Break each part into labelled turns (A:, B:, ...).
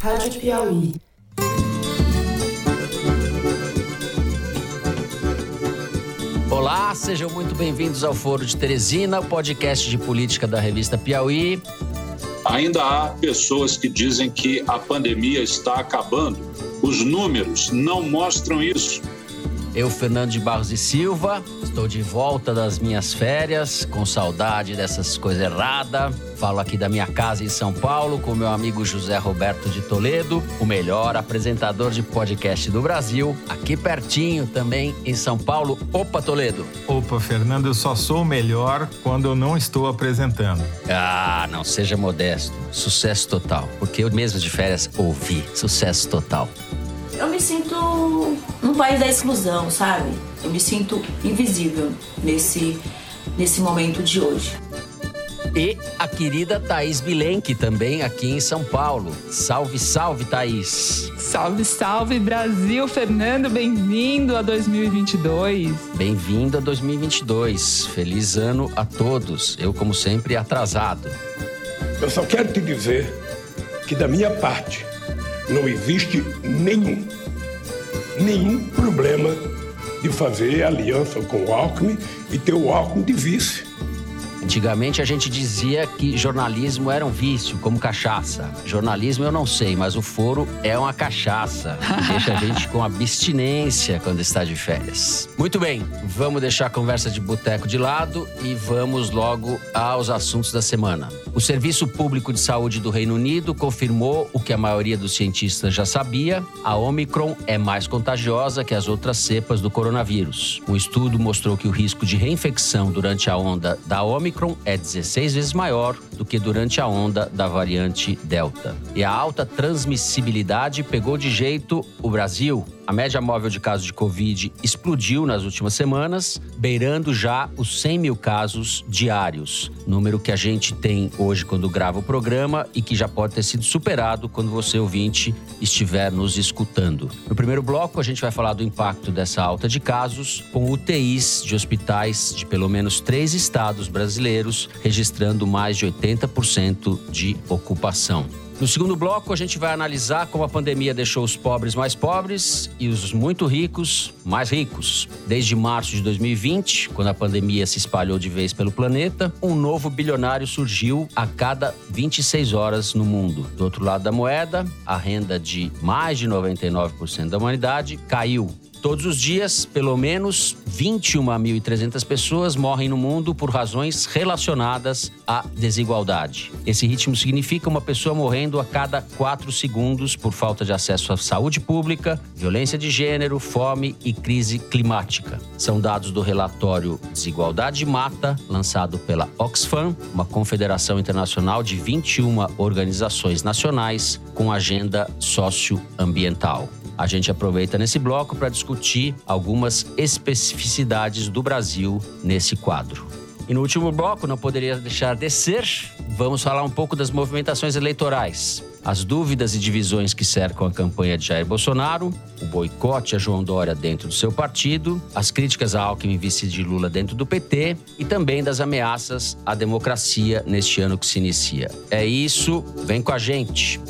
A: Rádio Piauí.
B: Olá, sejam muito bem-vindos ao Foro de Teresina, o podcast de política da revista Piauí.
C: Ainda há pessoas que dizem que a pandemia está acabando. Os números não mostram isso.
B: Eu, Fernando de Barros e Silva, estou de volta das minhas férias, com saudade dessas coisas erradas. Falo aqui da minha casa em São Paulo com meu amigo José Roberto de Toledo, o melhor apresentador de podcast do Brasil, aqui pertinho também em São Paulo. Opa, Toledo!
D: Opa, Fernando, eu só sou o melhor quando eu não estou apresentando.
B: Ah, não seja modesto. Sucesso total. Porque eu mesmo de férias ouvi. Sucesso total
E: eu me sinto país da exclusão, sabe? Eu me sinto invisível nesse, nesse momento de hoje.
B: E a querida Thaís Bilenque, também aqui em São Paulo. Salve, salve, Thaís!
F: Salve, salve, Brasil! Fernando, bem-vindo a 2022.
B: Bem-vindo a 2022. Feliz ano a todos. Eu, como sempre, atrasado.
G: Eu só quero te dizer que, da minha parte, não existe nenhum, nenhum problema de fazer aliança com o Alckmin e ter o Alckmin de vice.
B: Antigamente a gente dizia que jornalismo era um vício, como cachaça. Jornalismo eu não sei, mas o foro é uma cachaça. Que deixa a gente com abstinência quando está de férias. Muito bem, vamos deixar a conversa de boteco de lado e vamos logo aos assuntos da semana. O Serviço Público de Saúde do Reino Unido confirmou o que a maioria dos cientistas já sabia: a Omicron é mais contagiosa que as outras cepas do coronavírus. Um estudo mostrou que o risco de reinfecção durante a onda da Omicron Omicron é 16 vezes maior do que durante a onda da variante Delta. E a alta transmissibilidade pegou de jeito o Brasil, a média móvel de casos de Covid explodiu nas últimas semanas, beirando já os 100 mil casos diários. Número que a gente tem hoje quando grava o programa e que já pode ter sido superado quando você, ouvinte, estiver nos escutando. No primeiro bloco, a gente vai falar do impacto dessa alta de casos com UTIs de hospitais de pelo menos três estados brasileiros, registrando mais de 80% de ocupação. No segundo bloco, a gente vai analisar como a pandemia deixou os pobres mais pobres e os muito ricos mais ricos. Desde março de 2020, quando a pandemia se espalhou de vez pelo planeta, um novo bilionário surgiu a cada 26 horas no mundo. Do outro lado da moeda, a renda de mais de 99% da humanidade caiu Todos os dias, pelo menos 21.300 pessoas morrem no mundo por razões relacionadas à desigualdade. Esse ritmo significa uma pessoa morrendo a cada quatro segundos por falta de acesso à saúde pública, violência de gênero, fome e crise climática. São dados do relatório Desigualdade Mata, lançado pela Oxfam, uma confederação internacional de 21 organizações nacionais com agenda socioambiental. A gente aproveita nesse bloco para discutir algumas especificidades do Brasil nesse quadro. E no último bloco, não poderia deixar de ser, vamos falar um pouco das movimentações eleitorais. As dúvidas e divisões que cercam a campanha de Jair Bolsonaro, o boicote a João Dória dentro do seu partido, as críticas a Alckmin vice de Lula dentro do PT e também das ameaças à democracia neste ano que se inicia. É isso, vem com a gente.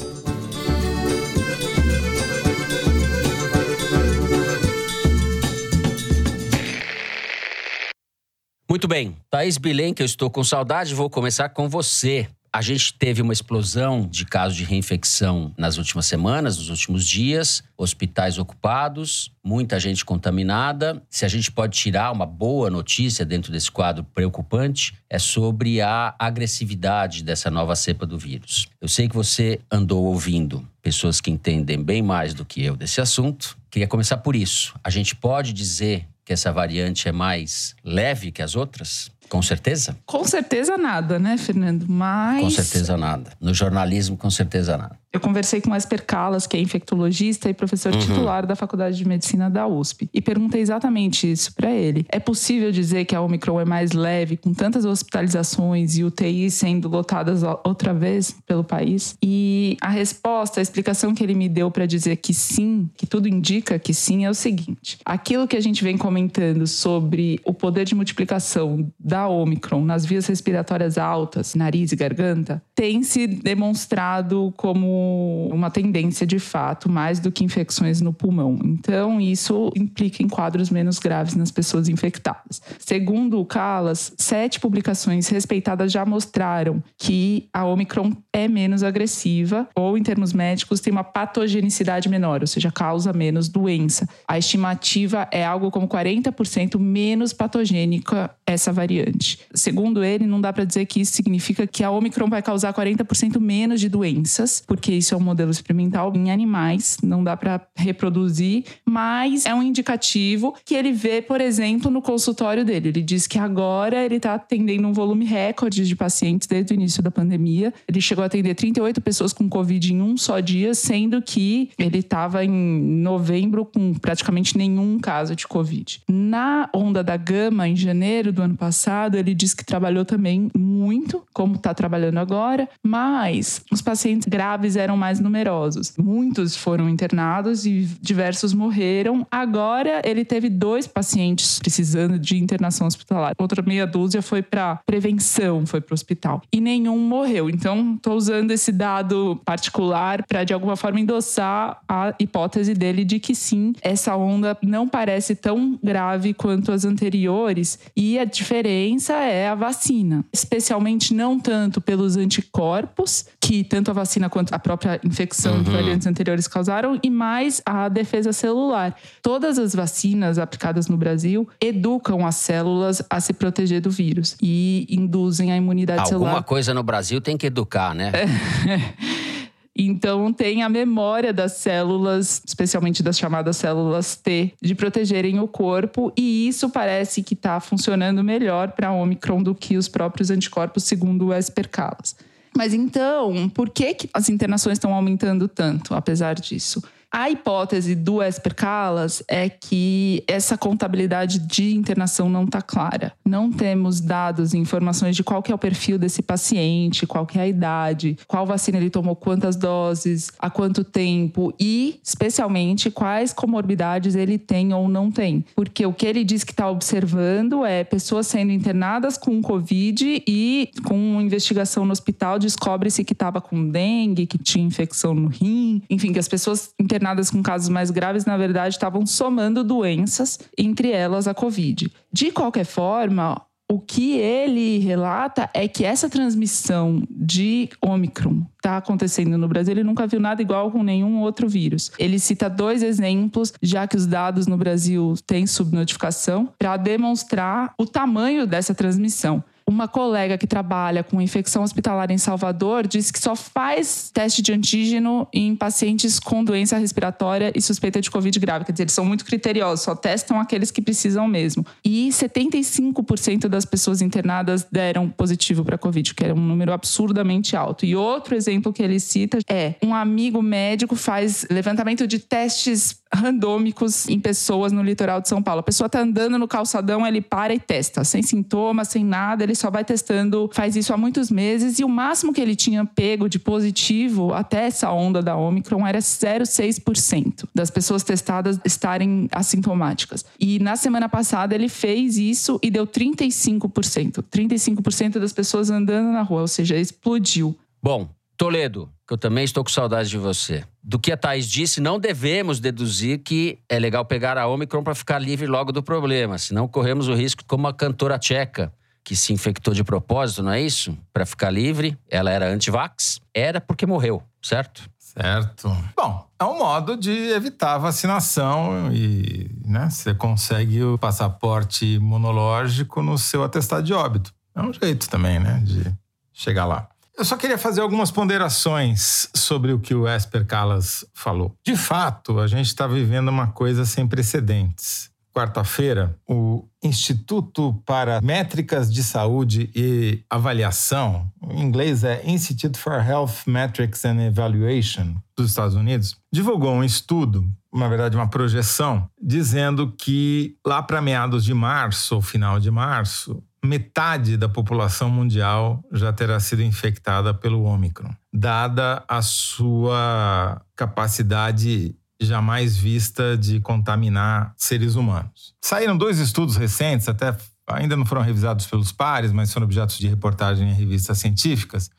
B: Muito bem. Thaís Bilen, que eu estou com saudade, vou começar com você. A gente teve uma explosão de casos de reinfecção nas últimas semanas, nos últimos dias, hospitais ocupados, muita gente contaminada. Se a gente pode tirar uma boa notícia dentro desse quadro preocupante, é sobre a agressividade dessa nova cepa do vírus. Eu sei que você andou ouvindo pessoas que entendem bem mais do que eu desse assunto. Queria começar por isso. A gente pode dizer que essa variante é mais leve que as outras? Com certeza?
F: Com certeza nada, né, Fernando? Mas.
B: Com certeza nada. No jornalismo, com certeza nada.
F: Eu conversei com o Esper Calas, que é infectologista e professor uhum. titular da Faculdade de Medicina da USP, e perguntei exatamente isso para ele. É possível dizer que a Omicron é mais leve, com tantas hospitalizações e UTIs sendo lotadas outra vez pelo país? E a resposta, a explicação que ele me deu para dizer que sim, que tudo indica que sim, é o seguinte: aquilo que a gente vem comentando sobre o poder de multiplicação da da Omicron nas vias respiratórias altas, nariz e garganta, tem se demonstrado como uma tendência de fato, mais do que infecções no pulmão. Então, isso implica em quadros menos graves nas pessoas infectadas. Segundo o Calas, sete publicações respeitadas já mostraram que a Omicron é menos agressiva, ou em termos médicos, tem uma patogenicidade menor, ou seja, causa menos doença. A estimativa é algo como 40% menos patogênica essa variante. Segundo ele, não dá para dizer que isso significa que a Omicron vai causar 40% menos de doenças, porque isso é um modelo experimental em animais, não dá para reproduzir, mas é um indicativo que ele vê, por exemplo, no consultório dele. Ele diz que agora ele está atendendo um volume recorde de pacientes desde o início da pandemia. Ele chegou a atender 38 pessoas com Covid em um só dia, sendo que ele estava em novembro com praticamente nenhum caso de Covid. Na onda da gama, em janeiro do ano passado, ele disse que trabalhou também muito, como está trabalhando agora, mas os pacientes graves eram mais numerosos. Muitos foram internados e diversos morreram. Agora ele teve dois pacientes precisando de internação hospitalar. Outra meia dúzia foi para prevenção, foi para o hospital. E nenhum morreu. Então, estou usando esse dado particular para de alguma forma endossar a hipótese dele de que sim, essa onda não parece tão grave quanto as anteriores e a diferença é a vacina, especialmente não tanto pelos anticorpos que tanto a vacina quanto a própria infecção uhum. de variantes anteriores causaram e mais a defesa celular. Todas as vacinas aplicadas no Brasil educam as células a se proteger do vírus e induzem a imunidade
B: Alguma
F: celular.
B: Alguma coisa no Brasil tem que educar, né?
F: Então, tem a memória das células, especialmente das chamadas células T, de protegerem o corpo, e isso parece que está funcionando melhor para Omicron do que os próprios anticorpos, segundo o Esper Calas. Mas então, por que, que as internações estão aumentando tanto, apesar disso? A hipótese do Esper Calas é que essa contabilidade de internação não está clara. Não temos dados e informações de qual é o perfil desse paciente, qual é a idade, qual vacina ele tomou, quantas doses, há quanto tempo e, especialmente, quais comorbidades ele tem ou não tem. Porque o que ele diz que está observando é pessoas sendo internadas com Covid e com investigação no hospital descobre-se que estava com dengue, que tinha infecção no rim, enfim, que as pessoas internadas internadas com casos mais graves, na verdade, estavam somando doenças, entre elas a Covid. De qualquer forma, o que ele relata é que essa transmissão de Omicron está acontecendo no Brasil. Ele nunca viu nada igual com nenhum outro vírus. Ele cita dois exemplos, já que os dados no Brasil têm subnotificação, para demonstrar o tamanho dessa transmissão. Uma colega que trabalha com infecção hospitalar em Salvador disse que só faz teste de antígeno em pacientes com doença respiratória e suspeita de Covid grave. Quer dizer, eles são muito criteriosos, só testam aqueles que precisam mesmo. E 75% das pessoas internadas deram positivo para Covid, que era um número absurdamente alto. E outro exemplo que ele cita é um amigo médico faz levantamento de testes randômicos em pessoas no litoral de São Paulo. A pessoa está andando no calçadão, ele para e testa, sem sintomas, sem nada, ele só vai testando, faz isso há muitos meses e o máximo que ele tinha pego de positivo até essa onda da Omicron era 0,6% das pessoas testadas estarem assintomáticas. E na semana passada ele fez isso e deu 35%. 35% das pessoas andando na rua, ou seja, explodiu.
B: Bom, Toledo, que eu também estou com saudade de você. Do que a Thaís disse, não devemos deduzir que é legal pegar a Omicron para ficar livre logo do problema, senão corremos o risco, como a cantora tcheca, que se infectou de propósito, não é isso? Para ficar livre, ela era anti-vax, era porque morreu, certo?
D: Certo. Bom, é um modo de evitar a vacinação e né, você consegue o passaporte imunológico no seu atestado de óbito. É um jeito também, né, de chegar lá. Eu só queria fazer algumas ponderações sobre o que o Esper Calas falou. De fato, a gente está vivendo uma coisa sem precedentes. Quarta-feira, o Instituto para Métricas de Saúde e Avaliação, em inglês é Institute for Health Metrics and Evaluation, dos Estados Unidos, divulgou um estudo, na verdade uma projeção, dizendo que lá para meados de março ou final de março, metade da população mundial já terá sido infectada pelo Ômicron, dada a sua capacidade jamais vista de contaminar seres humanos. Saíram dois estudos recentes, até ainda não foram revisados pelos pares, mas foram objetos de reportagem em revistas científicas,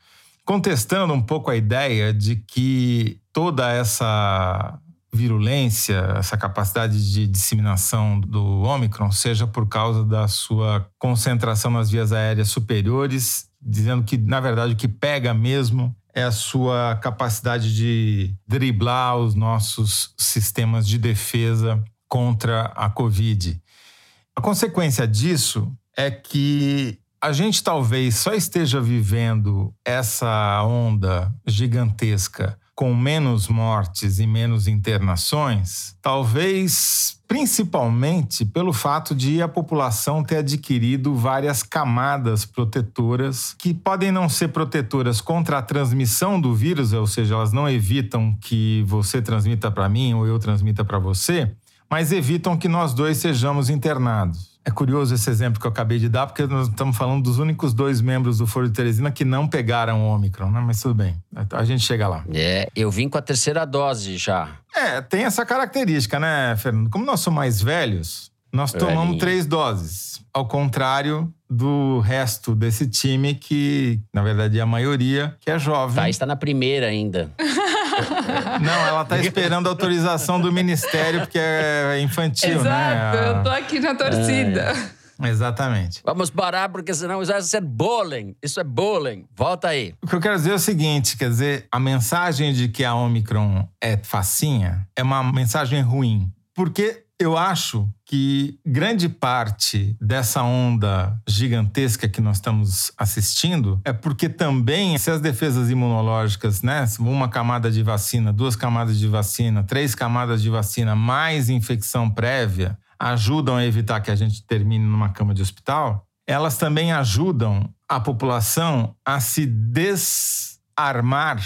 D: contestando um pouco a ideia de que toda essa virulência, essa capacidade de disseminação do Ômicron seja por causa da sua concentração nas vias aéreas superiores, dizendo que, na verdade, o que pega mesmo é a sua capacidade de driblar os nossos sistemas de defesa contra a Covid. A consequência disso é que a gente talvez só esteja vivendo essa onda gigantesca com menos mortes e menos internações, talvez principalmente pelo fato de a população ter adquirido várias camadas protetoras que podem não ser protetoras contra a transmissão do vírus, ou seja, elas não evitam que você transmita para mim ou eu transmita para você, mas evitam que nós dois sejamos internados. É curioso esse exemplo que eu acabei de dar, porque nós estamos falando dos únicos dois membros do Foro de Teresina que não pegaram o Ômicron, né? Mas tudo bem, a gente chega lá.
B: É, eu vim com a terceira dose já.
D: É, tem essa característica, né, Fernando? Como nós somos mais velhos, nós tomamos três doses. Ao contrário do resto desse time, que, na verdade, é a maioria, que é jovem.
B: Tá, está na primeira ainda.
D: Não, ela tá esperando a autorização do ministério, porque é infantil,
F: Exato,
D: né?
F: Exato, eu tô aqui na torcida.
D: É. Exatamente.
B: Vamos parar, porque senão isso vai ser bullying. Isso é bullying. Volta aí.
D: O que eu quero dizer é o seguinte: quer dizer, a mensagem de que a Omicron é facinha é uma mensagem ruim. Porque eu acho que grande parte dessa onda gigantesca que nós estamos assistindo é porque também, se as defesas imunológicas, né, uma camada de vacina, duas camadas de vacina, três camadas de vacina, mais infecção prévia, ajudam a evitar que a gente termine numa cama de hospital, elas também ajudam a população a se desarmar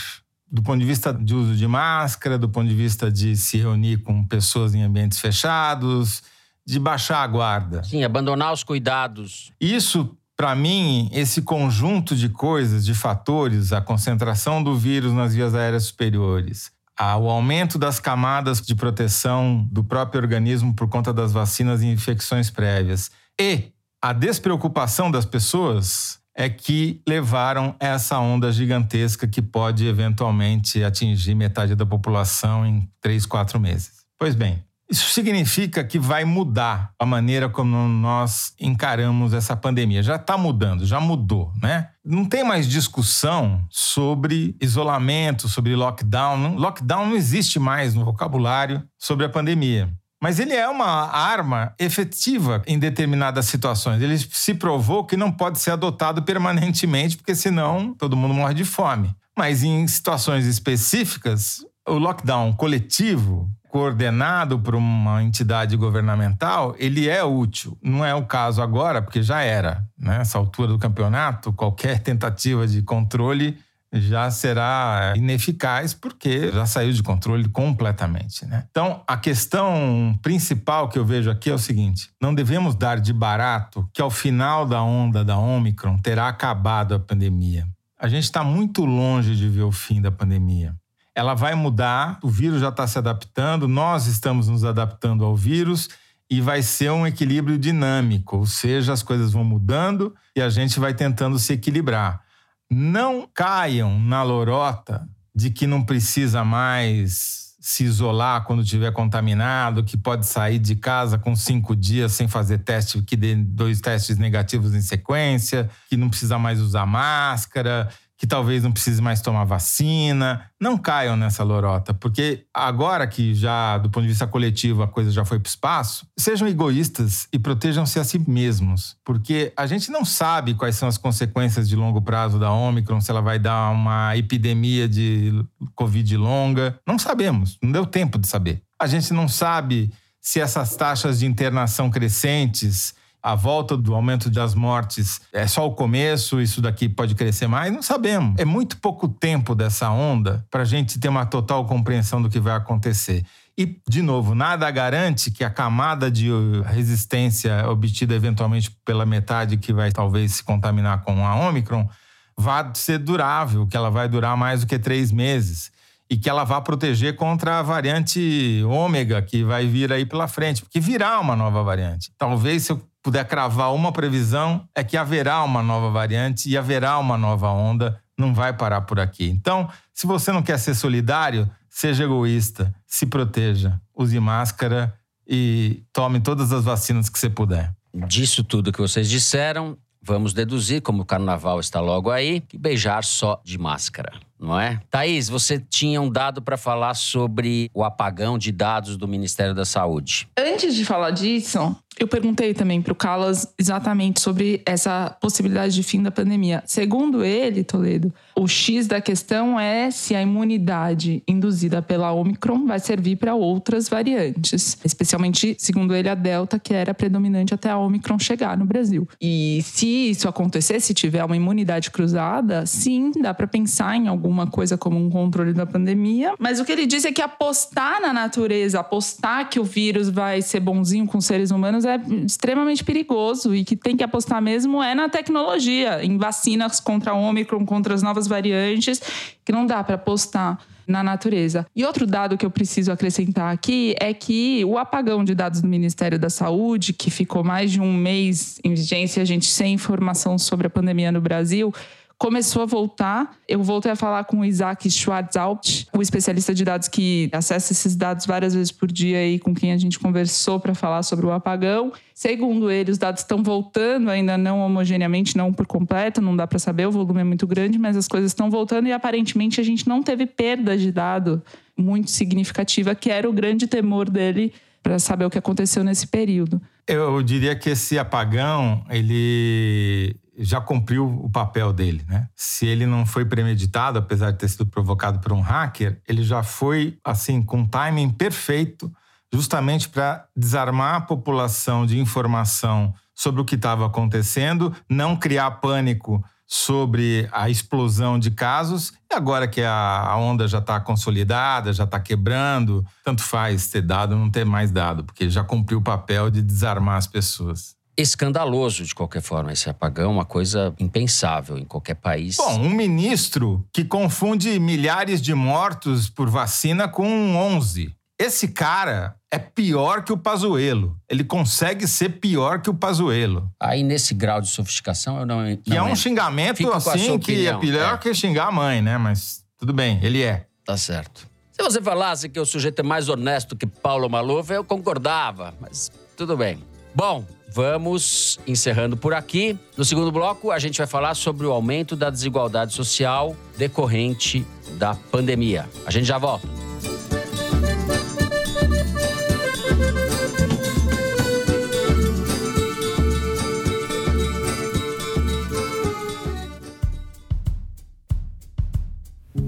D: do ponto de vista de uso de máscara, do ponto de vista de se reunir com pessoas em ambientes fechados, de baixar a guarda.
B: Sim, abandonar os cuidados.
D: Isso, para mim, esse conjunto de coisas, de fatores, a concentração do vírus nas vias aéreas superiores, o aumento das camadas de proteção do próprio organismo por conta das vacinas e infecções prévias e a despreocupação das pessoas é que levaram essa onda gigantesca que pode eventualmente atingir metade da população em três, quatro meses. Pois bem, isso significa que vai mudar a maneira como nós encaramos essa pandemia. Já está mudando, já mudou, né? Não tem mais discussão sobre isolamento, sobre lockdown. Lockdown não existe mais no vocabulário sobre a pandemia. Mas ele é uma arma efetiva em determinadas situações. Ele se provou que não pode ser adotado permanentemente, porque senão todo mundo morre de fome. Mas em situações específicas, o lockdown coletivo, coordenado por uma entidade governamental, ele é útil. Não é o caso agora, porque já era. Nessa né? altura do campeonato, qualquer tentativa de controle já será ineficaz porque já saiu de controle completamente. Né? Então, a questão principal que eu vejo aqui é o seguinte: não devemos dar de barato que ao final da onda da Omicron terá acabado a pandemia. A gente está muito longe de ver o fim da pandemia. Ela vai mudar, o vírus já está se adaptando, nós estamos nos adaptando ao vírus e vai ser um equilíbrio dinâmico, ou seja, as coisas vão mudando e a gente vai tentando se equilibrar. Não caiam na lorota de que não precisa mais se isolar quando estiver contaminado, que pode sair de casa com cinco dias sem fazer teste, que dê dois testes negativos em sequência, que não precisa mais usar máscara, que talvez não precise mais tomar vacina. Não caiam nessa lorota, porque agora que já, do ponto de vista coletivo, a coisa já foi para o espaço, sejam egoístas e protejam-se a si mesmos, porque a gente não sabe quais são as consequências de longo prazo da Omicron, se ela vai dar uma epidemia de Covid longa. Não sabemos, não deu tempo de saber. A gente não sabe se essas taxas de internação crescentes a volta do aumento das mortes é só o começo, isso daqui pode crescer mais? Não sabemos. É muito pouco tempo dessa onda para a gente ter uma total compreensão do que vai acontecer. E, de novo, nada garante que a camada de resistência obtida eventualmente pela metade que vai talvez se contaminar com a Omicron vá ser durável, que ela vai durar mais do que três meses e que ela vá proteger contra a variante ômega que vai vir aí pela frente, porque virá uma nova variante. Talvez se eu puder cravar uma previsão, é que haverá uma nova variante e haverá uma nova onda, não vai parar por aqui. Então, se você não quer ser solidário, seja egoísta, se proteja, use máscara e tome todas as vacinas que você puder.
B: Disso tudo que vocês disseram, vamos deduzir, como o carnaval está logo aí, que beijar só de máscara não é? Thaís, você tinha um dado para falar sobre o apagão de dados do Ministério da Saúde.
F: Antes de falar disso, eu perguntei também para o Calas exatamente sobre essa possibilidade de fim da pandemia. Segundo ele, Toledo, o X da questão é se a imunidade induzida pela Omicron vai servir para outras variantes, especialmente, segundo ele, a Delta, que era predominante até a Omicron chegar no Brasil. E se isso acontecer, se tiver uma imunidade cruzada, sim, dá para pensar em algum alguma coisa como um controle da pandemia. Mas o que ele diz é que apostar na natureza, apostar que o vírus vai ser bonzinho com seres humanos é extremamente perigoso e que tem que apostar mesmo é na tecnologia, em vacinas contra o Ômicron, contra as novas variantes, que não dá para apostar na natureza. E outro dado que eu preciso acrescentar aqui é que o apagão de dados do Ministério da Saúde, que ficou mais de um mês em vigência, a gente sem informação sobre a pandemia no Brasil, começou a voltar. Eu voltei a falar com o Isaac Schwarzalpt, o especialista de dados que acessa esses dados várias vezes por dia aí, com quem a gente conversou para falar sobre o apagão. Segundo ele, os dados estão voltando, ainda não homogeneamente, não por completo, não dá para saber, o volume é muito grande, mas as coisas estão voltando e aparentemente a gente não teve perda de dado muito significativa, que era o grande temor dele para saber o que aconteceu nesse período.
D: Eu diria que esse apagão, ele já cumpriu o papel dele, né? Se ele não foi premeditado, apesar de ter sido provocado por um hacker, ele já foi assim com um timing perfeito, justamente para desarmar a população de informação sobre o que estava acontecendo, não criar pânico sobre a explosão de casos. E agora que a onda já está consolidada, já está quebrando, tanto faz ter dado ou não ter mais dado, porque já cumpriu o papel de desarmar as pessoas
B: escandaloso de qualquer forma esse apagão, uma coisa impensável em qualquer país.
D: Bom, um ministro que confunde milhares de mortos por vacina com 11. Esse cara é pior que o Pazuello. Ele consegue ser pior que o Pazuello.
B: Aí nesse grau de sofisticação eu não, não
D: Que é um xingamento
B: Fico
D: assim que é pior é. que xingar a mãe, né? Mas tudo bem, ele é.
B: Tá certo. Se você falasse que o sujeito é mais honesto que Paulo Maluf, eu concordava, mas tudo bem. Bom, Vamos encerrando por aqui. No segundo bloco, a gente vai falar sobre o aumento da desigualdade social decorrente da pandemia. A gente já volta.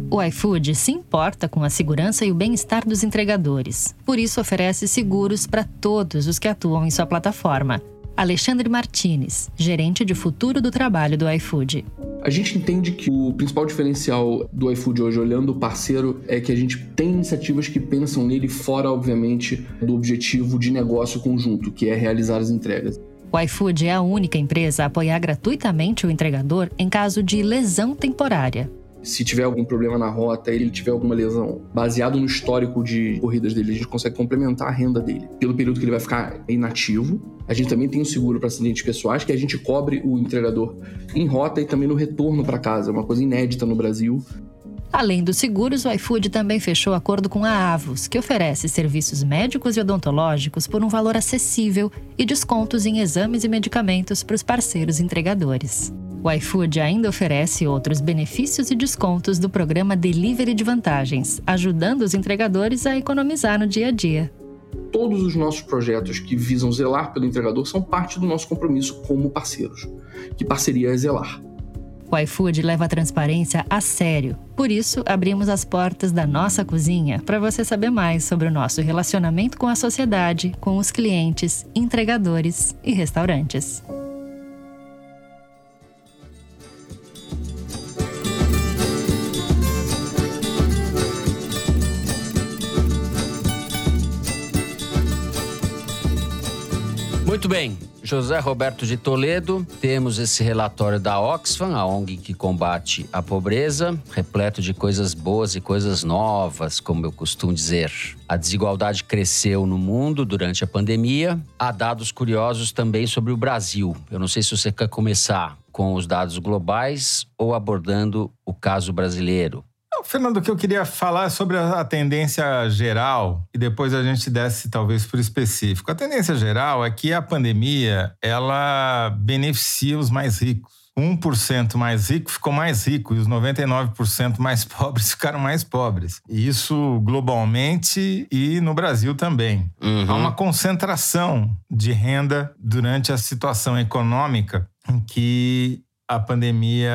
A: O iFood se importa com a segurança e o bem-estar dos entregadores. Por isso, oferece seguros para todos os que atuam em sua plataforma. Alexandre Martinez, gerente de futuro do trabalho do iFood.
H: A gente entende que o principal diferencial do iFood hoje, olhando o parceiro, é que a gente tem iniciativas que pensam nele fora, obviamente, do objetivo de negócio conjunto, que é realizar as entregas.
A: O iFood é a única empresa a apoiar gratuitamente o entregador em caso de lesão temporária
H: se tiver algum problema na rota, ele tiver alguma lesão, baseado no histórico de corridas dele, a gente consegue complementar a renda dele pelo período que ele vai ficar inativo. A gente também tem um seguro para acidentes pessoais que a gente cobre o entregador em rota e também no retorno para casa, é uma coisa inédita no Brasil.
A: Além dos seguros, o iFood também fechou acordo com a Avos, que oferece serviços médicos e odontológicos por um valor acessível e descontos em exames e medicamentos para os parceiros entregadores. O iFood ainda oferece outros benefícios e descontos do programa Delivery de Vantagens, ajudando os entregadores a economizar no dia a dia.
H: Todos os nossos projetos que visam zelar pelo entregador são parte do nosso compromisso como parceiros. Que parceria é zelar?
A: O iFood leva a transparência a sério. Por isso, abrimos as portas da nossa cozinha para você saber mais sobre o nosso relacionamento com a sociedade, com os clientes, entregadores e restaurantes.
B: Muito bem, José Roberto de Toledo, temos esse relatório da Oxfam, a ONG que combate a pobreza, repleto de coisas boas e coisas novas, como eu costumo dizer. A desigualdade cresceu no mundo durante a pandemia. Há dados curiosos também sobre o Brasil. Eu não sei se você quer começar com os dados globais ou abordando o caso brasileiro.
D: Fernando, o que eu queria falar é sobre a tendência geral e depois a gente desce talvez para o específico. A tendência geral é que a pandemia ela beneficia os mais ricos. 1% mais rico ficou mais rico e os 99% mais pobres ficaram mais pobres. Isso globalmente e no Brasil também.
B: Uhum.
D: Há uma concentração de renda durante a situação econômica em que a pandemia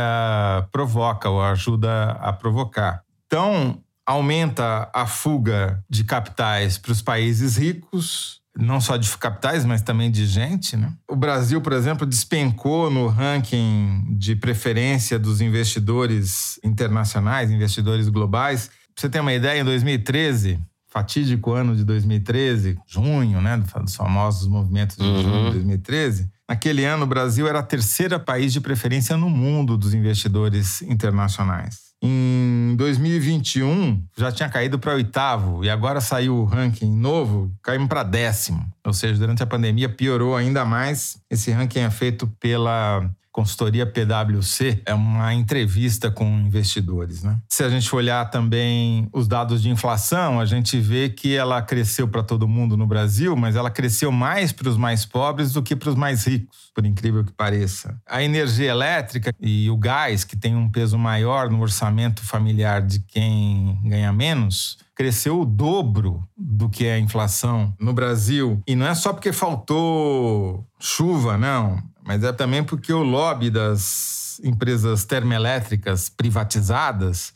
D: provoca ou ajuda a provocar. Então, aumenta a fuga de capitais para os países ricos, não só de capitais, mas também de gente. Né? O Brasil, por exemplo, despencou no ranking de preferência dos investidores internacionais, investidores globais. Pra você ter uma ideia, em 2013, fatídico ano de 2013, junho, né, dos famosos movimentos de
B: Uhum.
D: junho de 2013, naquele ano o Brasil era a terceira país de preferência no mundo dos investidores internacionais. Em 2021 já tinha caído para oitavo e agora saiu o ranking novo, caímos para décimo. Ou seja, durante a pandemia piorou ainda mais. Esse ranking é feito pela consultoria PwC é uma entrevista com investidores. Né? Se a gente olhar também os dados de inflação, a gente vê que ela cresceu para todo mundo no Brasil, mas ela cresceu mais para os mais pobres do que para os mais ricos, por incrível que pareça. A energia elétrica e o gás, que tem um peso maior no orçamento familiar de quem ganha menos, cresceu o dobro do que é a inflação no Brasil. E não é só porque faltou chuva, não mas é também porque o lobby das empresas termoelétricas privatizadas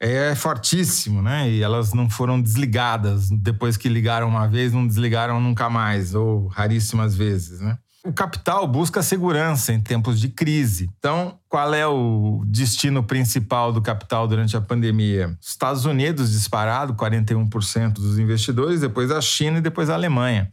D: é fortíssimo, né? E elas não foram desligadas. Depois que ligaram uma vez, não desligaram nunca mais, ou raríssimas vezes, né? O capital busca segurança em tempos de crise. Então, qual é o destino principal do capital durante a pandemia? Estados Unidos disparado, 41% dos investidores, depois a China e depois a Alemanha.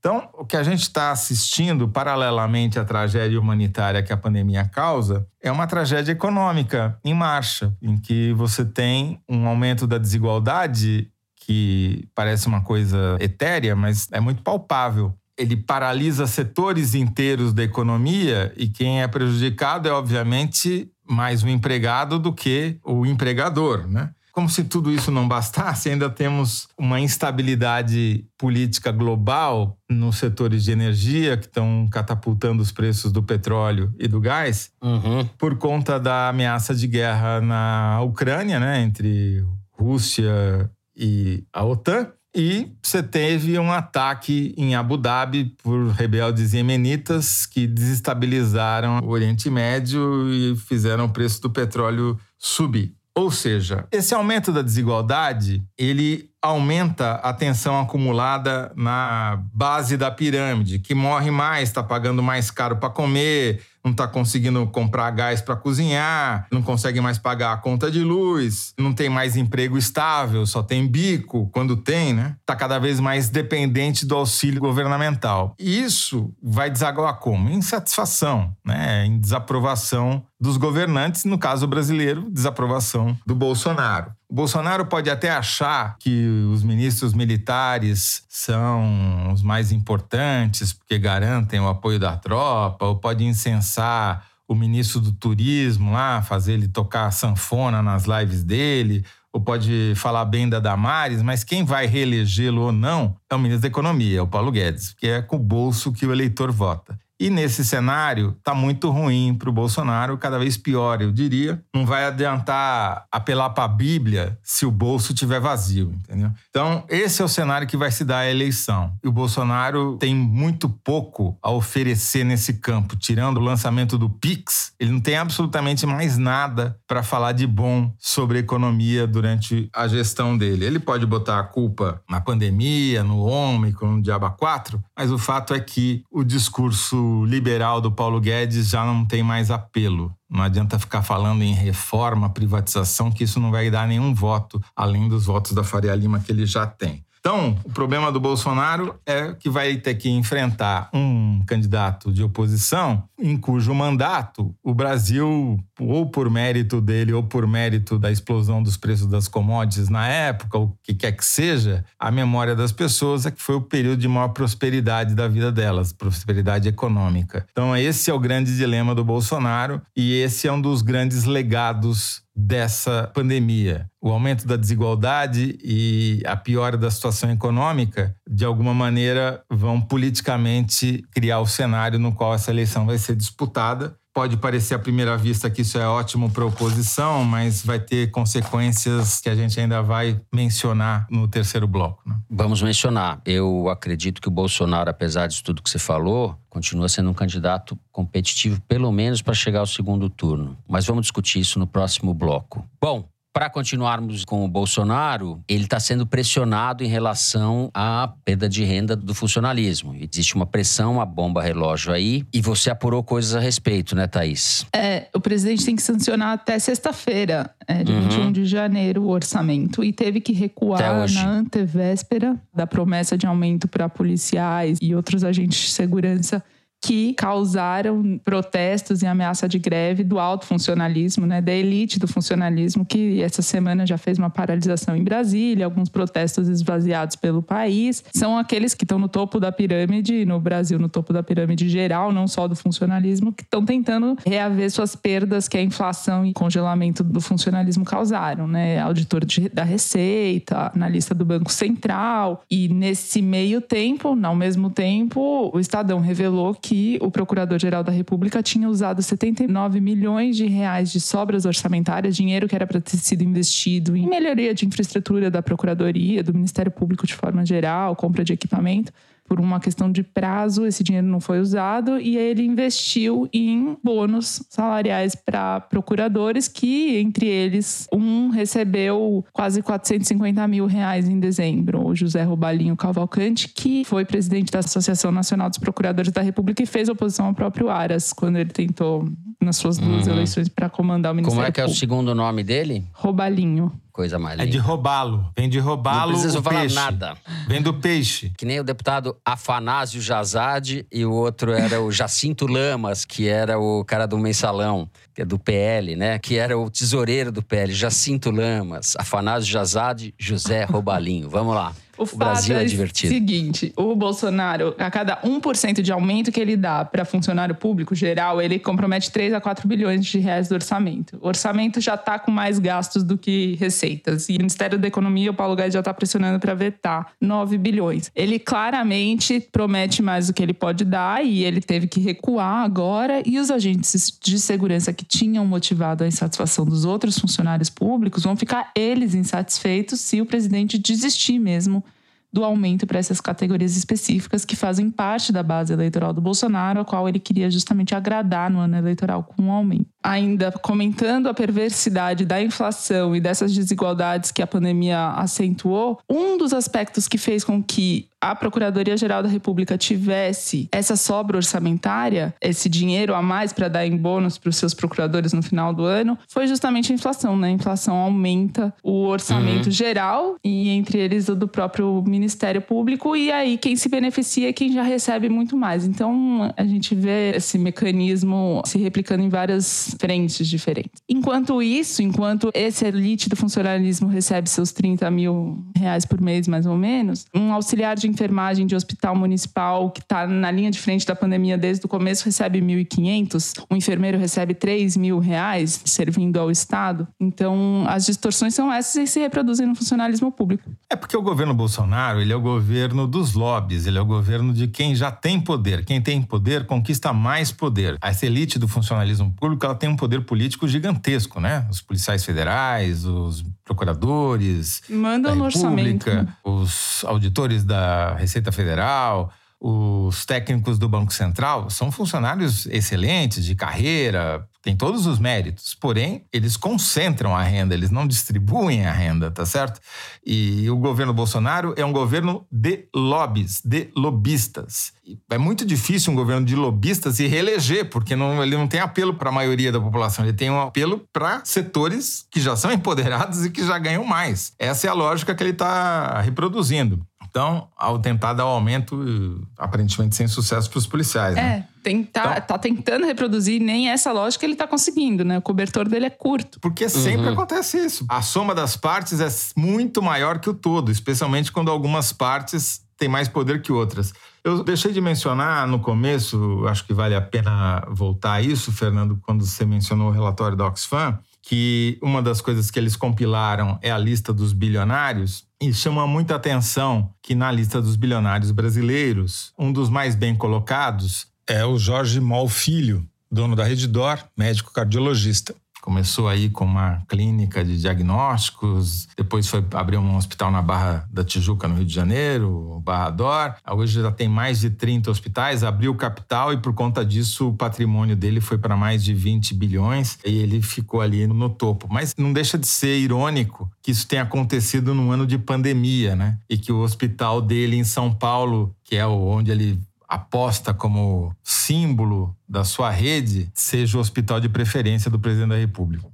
D: Então, o que a gente está assistindo, paralelamente à tragédia humanitária que a pandemia causa, é uma tragédia econômica em marcha, em que você tem um aumento da desigualdade que parece uma coisa etérea, mas é muito palpável. Ele paralisa setores inteiros da economia e quem é prejudicado é, obviamente, mais o empregado do que o empregador, né? Como se tudo isso não bastasse, ainda temos uma instabilidade política global nos setores de energia que estão catapultando os preços do petróleo e do gás
B: Uhum.
D: por conta da ameaça de guerra na Ucrânia, né, entre Rússia e a OTAN. E você teve um ataque em Abu Dhabi por rebeldes iemenitas que desestabilizaram o Oriente Médio e fizeram o preço do petróleo subir. Ou seja, esse aumento da desigualdade, ele aumenta a tensão acumulada na base da pirâmide, que morre mais, está pagando mais caro para comer, não está conseguindo comprar gás para cozinhar, não consegue mais pagar a conta de luz, não tem mais emprego estável, só tem bico quando tem, né? Está cada vez mais dependente do auxílio governamental. E isso vai desaguar como? Em insatisfação, né? em desaprovação dos governantes, no caso brasileiro, desaprovação do Bolsonaro. Bolsonaro pode até achar que os ministros militares são os mais importantes porque garantem o apoio da tropa, ou pode incensar o ministro do turismo lá, fazer ele tocar sanfona nas lives dele, ou pode falar bem da Damares, mas quem vai reelegê-lo ou não é o ministro da Economia, é o Paulo Guedes, que é com o bolso que o eleitor vota. E nesse cenário, está muito ruim para o Bolsonaro, cada vez pior, eu diria. Não vai adiantar apelar para a Bíblia se o bolso estiver vazio, entendeu? Então, esse é o cenário que vai se dar à eleição. E o Bolsonaro tem muito pouco a oferecer nesse campo. Tirando o lançamento do Pix, ele não tem absolutamente mais nada para falar de bom sobre economia durante a gestão dele. Ele pode botar a culpa na pandemia, no Ômicron, no Diaba 4, mas o fato é que o discurso liberal do Paulo Guedes já não tem mais apelo. Não adianta ficar falando em reforma, privatização, que isso não vai dar nenhum voto, além dos votos da Faria Lima que ele já tem. Então, o problema do Bolsonaro é que vai ter que enfrentar um candidato de oposição em cujo mandato o Brasil, ou por mérito dele, ou por mérito da explosão dos preços das commodities na época, o que quer que seja, a memória das pessoas é que foi o período de maior prosperidade da vida delas, prosperidade econômica. Então, esse é o grande dilema do Bolsonaro e esse é um dos grandes legados dessa pandemia. O aumento da desigualdade e a piora da situação econômica, de alguma maneira, vão politicamente criar o cenário no qual essa eleição vai ser disputada. Pode parecer à primeira vista que isso é ótimo para oposição, mas vai ter consequências que a gente ainda vai mencionar no terceiro bloco. Né?
B: Vamos mencionar. Eu acredito que o Bolsonaro, apesar de tudo que você falou, continua sendo um candidato competitivo, pelo menos para chegar ao segundo turno. Mas vamos discutir isso no próximo bloco. Bom, para continuarmos com o Bolsonaro, ele está sendo pressionado em relação à perda de renda do funcionalismo. Existe uma pressão, uma bomba relógio aí, e você apurou coisas a respeito, né, Thaís?
F: É, o presidente tem que sancionar até sexta-feira, é, de uhum. 21 de janeiro, o orçamento, e teve que recuar na antevéspera da promessa de aumento para policiais e outros agentes de segurança que causaram protestos e ameaça de greve do alto funcionalismo, né, da elite do funcionalismo, que essa semana já fez uma paralisação em Brasília, alguns protestos esvaziados pelo país. São aqueles que estão no topo da pirâmide, no Brasil, no topo da pirâmide geral, não só do funcionalismo, que estão tentando reaver suas perdas que a inflação e congelamento do funcionalismo causaram, né? Auditor de, da Receita, analista do Banco Central. E nesse meio tempo, ao mesmo tempo, o Estadão revelou que que o Procurador-Geral da República tinha usado 79 milhões de reais de sobras orçamentárias, dinheiro que era para ter sido investido em melhoria de infraestrutura da Procuradoria, do Ministério Público de forma geral, compra de equipamento por uma questão de prazo, esse dinheiro não foi usado e ele investiu em bônus salariais para procuradores, que entre eles um recebeu quase 450 mil reais em dezembro, o José Robalinho Cavalcante, que foi presidente da Associação Nacional dos Procuradores da República e fez oposição ao próprio Aras quando ele tentou nas suas duas uhum. eleições para comandar o Ministério
B: Como é que é o segundo nome dele?
F: Robalinho
B: coisa mais linda.
D: É de roubá-lo. Vem de roubá-lo.
B: Não preciso falar
D: peixe.
B: nada.
D: Vem do peixe.
B: Que nem o deputado Afanásio Jazade e o outro era o Jacinto Lamas, que era o cara do mensalão, que é do PL, né? Que era o tesoureiro do PL, Jacinto Lamas, Afanásio Jazade, José Robalinho. Vamos lá. O, o Brasil é, é divertido.
F: o seguinte: o Bolsonaro, a cada 1% de aumento que ele dá para funcionário público geral, ele compromete 3 a 4 bilhões de reais do orçamento. O orçamento já está com mais gastos do que receitas. E o Ministério da Economia, o Paulo Guedes já está pressionando para vetar 9 bilhões. Ele claramente promete mais do que ele pode dar e ele teve que recuar agora. E os agentes de segurança que tinham motivado a insatisfação dos outros funcionários públicos vão ficar eles insatisfeitos se o presidente desistir mesmo do aumento para essas categorias específicas que fazem parte da base eleitoral do Bolsonaro, a qual ele queria justamente agradar no ano eleitoral com o um aumento. Ainda comentando a perversidade da inflação e dessas desigualdades que a pandemia acentuou, um dos aspectos que fez com que a Procuradoria-Geral da República tivesse essa sobra orçamentária, esse dinheiro a mais para dar em bônus para os seus procuradores no final do ano, foi justamente a inflação, né? A inflação aumenta o orçamento uhum. geral e entre eles o do próprio Ministério Público e aí quem se beneficia é quem já recebe muito mais. Então a gente vê esse mecanismo se replicando em várias frentes diferentes. Enquanto isso, enquanto esse elite do funcionalismo recebe seus 30 mil reais por mês mais ou menos, um auxiliar de enfermagem de hospital municipal que está na linha de frente da pandemia desde o começo recebe 1.500, um enfermeiro recebe 3 mil reais servindo ao Estado. Então, as distorções são essas e se reproduzem no funcionalismo público.
D: É porque o governo Bolsonaro ele é o governo dos lobbies, ele é o governo de quem já tem poder. Quem tem poder conquista mais poder. Essa elite do funcionalismo público ela tem um poder político gigantesco, né? Os policiais federais, os procuradores,
F: mandam no orçamento,
D: os auditores da Receita Federal, os técnicos do Banco Central são funcionários excelentes, de carreira, têm todos os méritos, porém, eles concentram a renda, eles não distribuem a renda, tá certo? E o governo Bolsonaro é um governo de lobbies, de lobistas. É muito difícil um governo de lobistas se reeleger, porque não, ele não tem apelo para a maioria da população, ele tem um apelo para setores que já são empoderados e que já ganham mais. Essa é a lógica que ele está reproduzindo. Então, ao tentar dar o aumento, aparentemente sem sucesso para os policiais.
F: É,
D: Né?
F: tentar,
D: Então-
F: tá tentando reproduzir, nem essa lógica ele tá conseguindo, né? O cobertor dele é curto.
D: Porque sempre acontece isso. A soma das partes é muito maior que o todo, especialmente quando algumas partes têm mais poder que outras. Eu deixei de mencionar no começo, acho que vale a pena voltar a isso, Fernando, quando você mencionou o relatório da Oxfam, que uma das coisas que eles compilaram é a lista dos bilionários. E chama muita atenção que na lista dos bilionários brasileiros, um dos mais bem colocados é o Jorge Mol Filho, dono da Reddor, médico cardiologista. Começou aí com uma clínica de diagnósticos, depois foi abrir um hospital na Barra da Tijuca, no Rio de Janeiro, Barra Dor. Hoje já tem mais de 30 hospitais, abriu capital e por conta disso o patrimônio dele foi para mais de 20 bilhões e ele ficou ali no topo. Mas não deixa de ser irônico que isso tenha acontecido num ano de pandemia, né? E que o hospital dele em São Paulo, que é onde ele aposta como símbolo da sua rede, seja o hospital de preferência do presidente da República.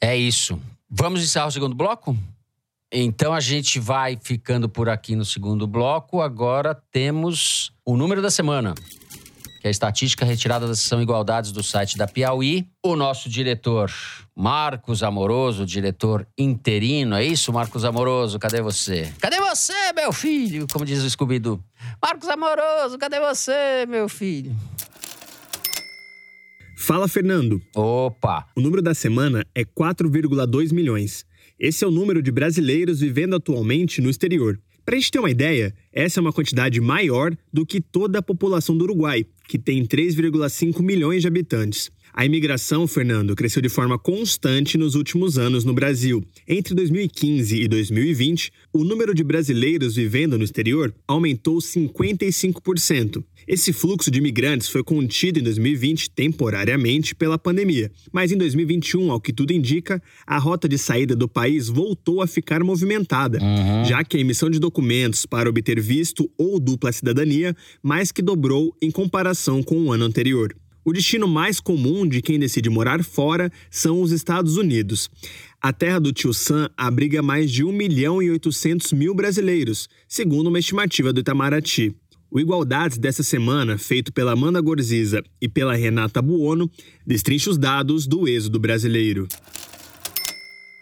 B: É isso. Vamos encerrar o segundo bloco? Então a gente vai ficando por aqui no segundo bloco. Agora temos o número da semana, que é a estatística retirada da sessão Igualdades do site da Piauí. O nosso diretor Marcos Amoroso, diretor interino, é isso, Marcos Amoroso? Cadê você? Cadê você, meu filho? Como diz o Scooby-Doo. Marcos Amoroso, cadê você, meu filho?
I: Fala, Fernando.
B: Opa!
I: O número da semana é 4,2 milhões. Esse é o número de brasileiros vivendo atualmente no exterior. Para a gente ter uma ideia, essa é uma quantidade maior do que toda a população do Uruguai, que tem 3,5 milhões de habitantes. A imigração, Fernando, cresceu de forma constante nos últimos anos no Brasil. Entre 2015 e 2020, o número de brasileiros vivendo no exterior aumentou 55%. Esse fluxo de imigrantes foi contido em 2020 temporariamente pela pandemia, mas em 2021, ao que tudo indica, a rota de saída do país voltou a ficar movimentada, já que a emissão de documentos para obter visto ou dupla cidadania mais que dobrou em comparação com o ano anterior. O destino mais comum de quem decide morar fora são os Estados Unidos. A terra do Tio Sam abriga mais de 1 milhão e 800 mil brasileiros, segundo uma estimativa do Itamaraty. O Igualdades dessa semana, feito pela Amanda Gorziza e pela Renata Buono, destrincha os dados do êxodo brasileiro.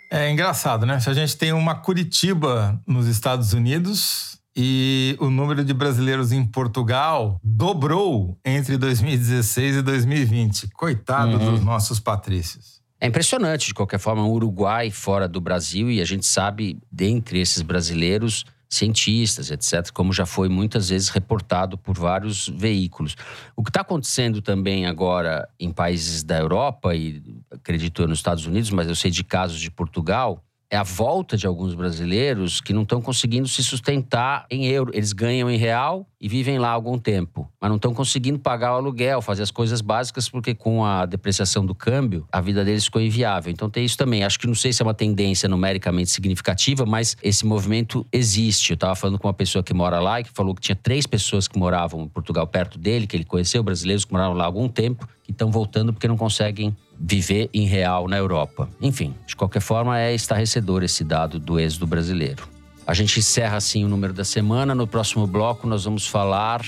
D: É engraçado, né? Se a gente tem uma Curitiba nos Estados Unidos e o número de brasileiros em Portugal dobrou entre 2016 e 2020. Coitado dos nossos patrícios.
B: É impressionante, de qualquer forma, o Uruguai fora do Brasil, e a gente sabe, dentre esses brasileiros, cientistas, etc., como já foi muitas vezes reportado por vários veículos. O que está acontecendo também agora em países da Europa, e acredito eu nos Estados Unidos, mas eu sei de casos de Portugal, é a volta de alguns brasileiros que não estão conseguindo se sustentar em euro. Eles ganham em real e vivem lá algum tempo, mas não estão conseguindo pagar o aluguel, fazer as coisas básicas, porque com a depreciação do câmbio, a vida deles ficou inviável. Então tem isso também. Acho que não sei se é uma tendência numericamente significativa, mas esse movimento existe. Eu estava falando com uma pessoa que mora lá e que falou que tinha três pessoas que moravam em Portugal perto dele, que ele conheceu, brasileiros que moravam lá há algum tempo, que estão voltando porque não conseguem viver em real na Europa. Enfim, de qualquer forma, é estarrecedor esse dado do êxodo brasileiro. A gente encerra assim o número da semana. No próximo bloco, nós vamos falar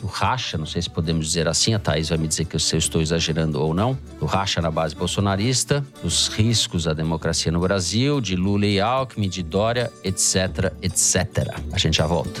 B: do racha, não sei se podemos dizer assim, a Thaís vai me dizer que eu estou exagerando ou não, do racha na base bolsonarista, dos riscos à democracia no Brasil, de Lula e Alckmin, de Dória, etc, etc. A gente já volta.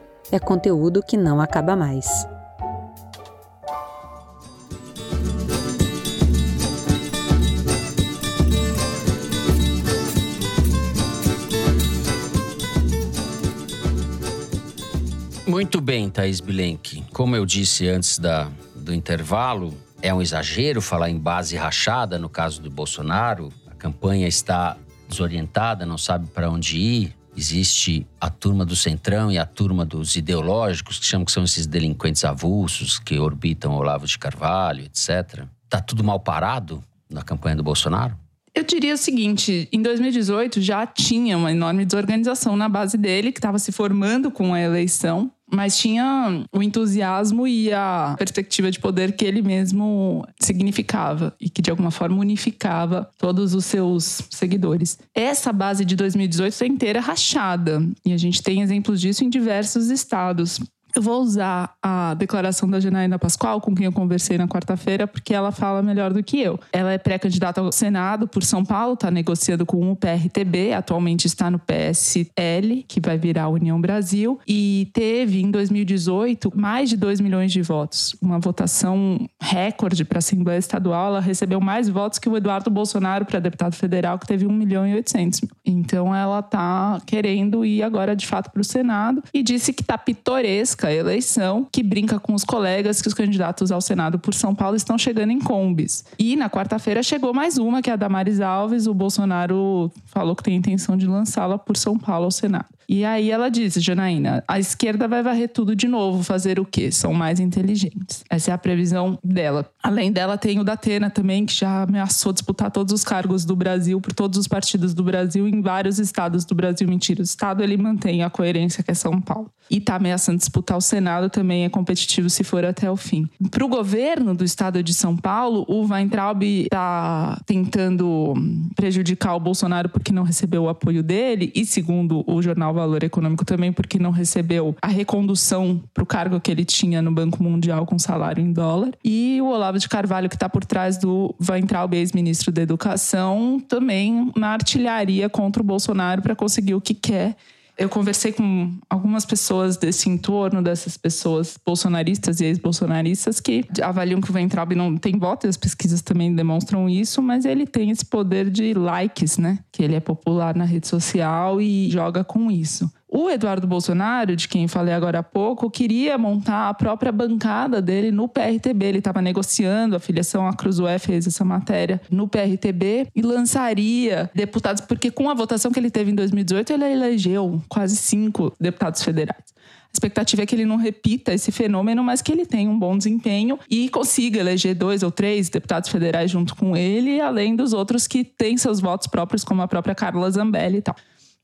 J: é conteúdo que não acaba mais.
B: Muito bem, Thaís Bilenque. Como eu disse antes da, do intervalo, É um exagero falar em base rachada no caso do Bolsonaro? A campanha está desorientada, não sabe para onde ir. Existe a turma do centrão e a turma dos ideológicos, que chamam que são esses delinquentes avulsos que orbitam Olavo de Carvalho, etc. Tá tudo mal parado na campanha do Bolsonaro?
F: Eu diria o seguinte: em 2018 já tinha uma enorme desorganização na base dele, que estava se formando com a eleição, mas tinha o entusiasmo e a perspectiva de poder que ele mesmo significava e que de alguma forma unificava todos os seus seguidores. Essa base de 2018 é inteira rachada e a gente tem exemplos disso em diversos estados. Eu vou usar a declaração da Janaína Pascoal, com quem eu conversei na quarta-feira, porque ela fala melhor do que eu. Ela é pré-candidata ao Senado por São Paulo, está negociando com o PRTB, atualmente está no PSL, que vai virar União Brasil, e teve em 2018 mais de 2 milhões de votos. Uma votação recorde para a Assembleia Estadual. Ela recebeu mais votos que o Eduardo Bolsonaro para deputado federal, que teve 1 milhão e 800 mil. Então ela está querendo ir agora de fato para o Senado e disse que está pitoresca a eleição, que brinca com os colegas que os candidatos ao Senado por São Paulo estão chegando em combis. E na quarta-feira chegou mais uma, que é a Damares Alves. O Bolsonaro falou que tem intenção de lançá-la por São Paulo ao Senado. E aí ela disse, Janaína, a esquerda vai varrer tudo de novo, fazer o quê? São mais inteligentes. Essa é a previsão dela. Além dela, tem o Datena também, que já ameaçou disputar todos os cargos do Brasil, por todos os partidos do Brasil, em vários estados do Brasil. Mentira, o estado ele mantém a coerência que é São Paulo. E está ameaçando disputar o Senado, também é competitivo se for até o fim. Para o governo do estado de São Paulo, o Weintraub está tentando prejudicar o Bolsonaro porque não recebeu o apoio dele, e segundo o jornal valor econômico também porque não recebeu a recondução para o cargo que ele tinha no Banco Mundial com salário em dólar. E o Olavo de Carvalho, que está por trás do Weintraub, ex-ministro da Educação, também na artilharia contra o Bolsonaro para conseguir o que quer eu conversei com algumas pessoas desse entorno, dessas pessoas bolsonaristas e ex-bolsonaristas, que avaliam que o Weintraub não tem voto, e as pesquisas também demonstram isso, mas ele tem esse poder de likes, né? Que ele é popular na rede social e joga com isso. O Eduardo Bolsonaro, de quem falei agora há pouco, queria montar a própria bancada dele no PRTB. Ele estava negociando, a filiação à Cruzoé fez essa matéria no PRTB e lançaria deputados, porque com a votação que ele teve em 2018, ele elegeu quase cinco deputados federais. A expectativa é que ele não repita esse fenômeno, mas que ele tenha um bom desempenho e consiga eleger dois ou três deputados federais junto com ele, além dos outros que têm seus votos próprios, como a própria Carla Zambelli e tal.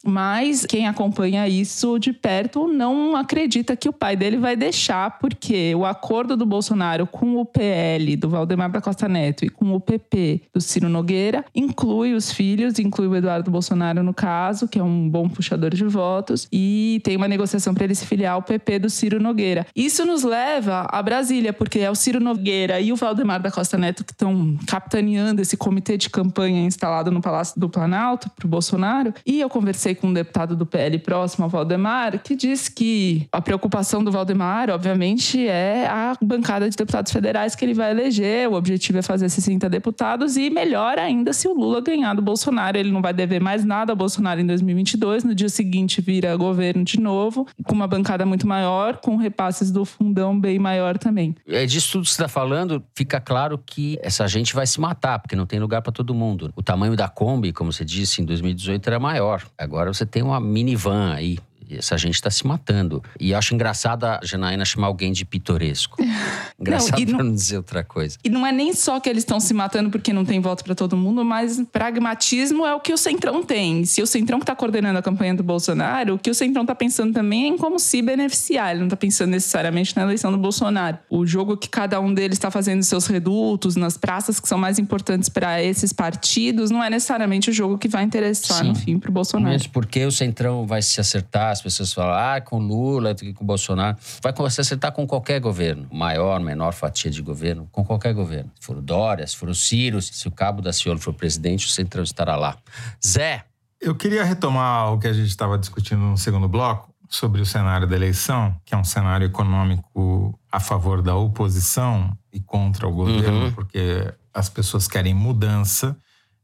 F: Mas quem acompanha isso de perto não acredita que o pai dele vai deixar, porque o acordo do Bolsonaro com o PL do Valdemar da Costa Neto e com o PP do Ciro Nogueira inclui os filhos, inclui o Eduardo Bolsonaro no caso, que é um bom puxador de votos, e tem uma negociação para ele se filiar ao PP do Ciro Nogueira. Isso nos leva a Brasília, porque é o Ciro Nogueira e o Valdemar da Costa Neto que estão capitaneando esse comitê de campanha instalado no Palácio do Planalto para o Bolsonaro. E eu conversei com um deputado do PL próximo ao Valdemar, que diz que a preocupação do Valdemar, obviamente, é a bancada de deputados federais que ele vai eleger. O objetivo é fazer 60 deputados e melhor ainda se o Lula ganhar do Bolsonaro. Ele não vai dever mais nada ao Bolsonaro em 2022. No dia seguinte vira governo de novo, com uma bancada muito maior, com repasses do fundão bem maior também.
B: É disso tudo que você está falando, fica claro que essa gente vai se matar, porque não tem lugar para todo mundo. O tamanho da Kombi, como você disse, em 2018 era maior. Agora Agora você tem uma minivan aí essa gente está se matando. E acho engraçado a Janaína chamar alguém de pitoresco. Engraçado não, não, não dizer outra coisa.
F: E não é nem só que eles estão se matando porque não tem voto para todo mundo, mas pragmatismo é o que o Centrão tem. Se o Centrão que está coordenando a campanha do Bolsonaro, o que o Centrão está pensando também é em como se beneficiar. Ele não está pensando necessariamente na eleição do Bolsonaro. O jogo que cada um deles está fazendo seus redutos, nas praças que são mais importantes para esses partidos, não é necessariamente o jogo que vai interessar, Sim. no fim, para o Bolsonaro.
B: Mas porque o Centrão vai se acertar as pessoas falam, ah, com Lula, com Bolsonaro. Vai se acertar com qualquer governo, maior, menor fatia de governo, com qualquer governo. Se for o Dória, se for o Ciro, se o Cabo da Ciolo for presidente, o Centrão estará lá. Zé.
D: Eu queria retomar o que a gente estava discutindo no segundo bloco sobre o cenário da eleição, que é um cenário econômico a favor da oposição e contra o governo, uhum. porque as pessoas querem mudança